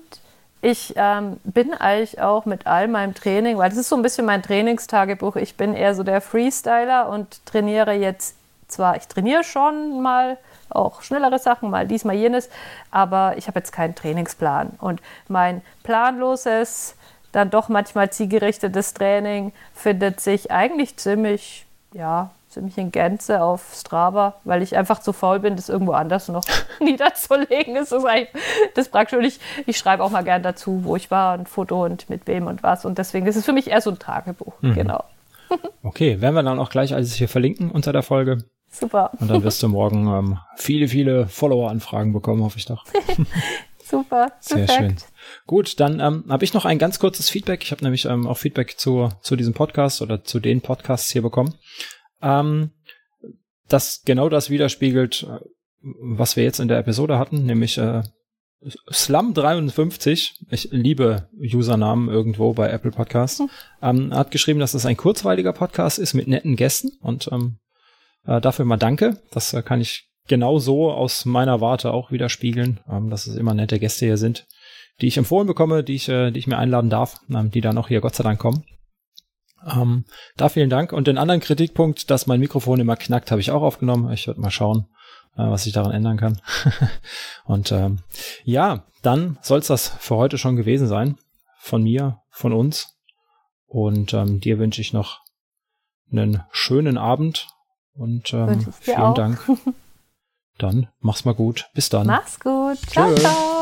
ich ähm, bin eigentlich auch mit all meinem Training, weil das ist so ein bisschen mein Trainingstagebuch. Ich bin eher so der Freestyler und trainiere jetzt zwar, ich trainiere schon mal auch schnellere Sachen, mal dies, mal jenes, aber ich habe jetzt keinen Trainingsplan. Und mein planloses, dann doch manchmal zielgerichtetes Training findet sich eigentlich ziemlich, ja, ziemlich in Gänze auf Strava, weil ich einfach zu faul bin, das irgendwo anders noch [laughs] niederzulegen. Das ist eigentlich das praktisch. Und ich, ich schreibe auch mal gern dazu, wo ich war, ein Foto und mit wem und was. Und deswegen ist es für mich eher so ein Tagebuch. Mhm. Genau. [laughs]
okay, werden wir dann auch gleich alles hier verlinken unter der Folge.
Super.
Und dann wirst du morgen ähm, viele, viele Follower-Anfragen bekommen, hoffe ich doch. [laughs]
Super.
Sehr perfekt. schön. Gut, dann ähm, habe ich noch ein ganz kurzes Feedback. Ich habe nämlich ähm, auch Feedback zu, zu diesem Podcast oder zu den Podcasts hier bekommen ähm, das genau das widerspiegelt, äh, was wir jetzt in der Episode hatten, nämlich äh, Slum53, ich liebe Usernamen irgendwo bei Apple Podcasts, mhm. ähm, hat geschrieben, dass es ein kurzweiliger Podcast ist mit netten Gästen und ähm, äh, dafür mal danke. Das äh, kann ich genau so aus meiner Warte auch widerspiegeln, ähm, dass es immer nette Gäste hier sind, die ich empfohlen bekomme, die ich, äh, die ich mir einladen darf, ähm, die dann auch hier Gott sei Dank kommen. Ähm, da vielen Dank. Und den anderen Kritikpunkt, dass mein Mikrofon immer knackt, habe ich auch aufgenommen. Ich werde mal schauen, äh, was ich daran ändern kann. [laughs] und ähm, ja, dann soll es das für heute schon gewesen sein. Von mir, von uns. Und ähm, dir wünsche ich noch einen schönen Abend und ähm, vielen auch. Dank. [laughs] Dann mach's mal gut. Bis dann.
Mach's gut. Ciao, ciao.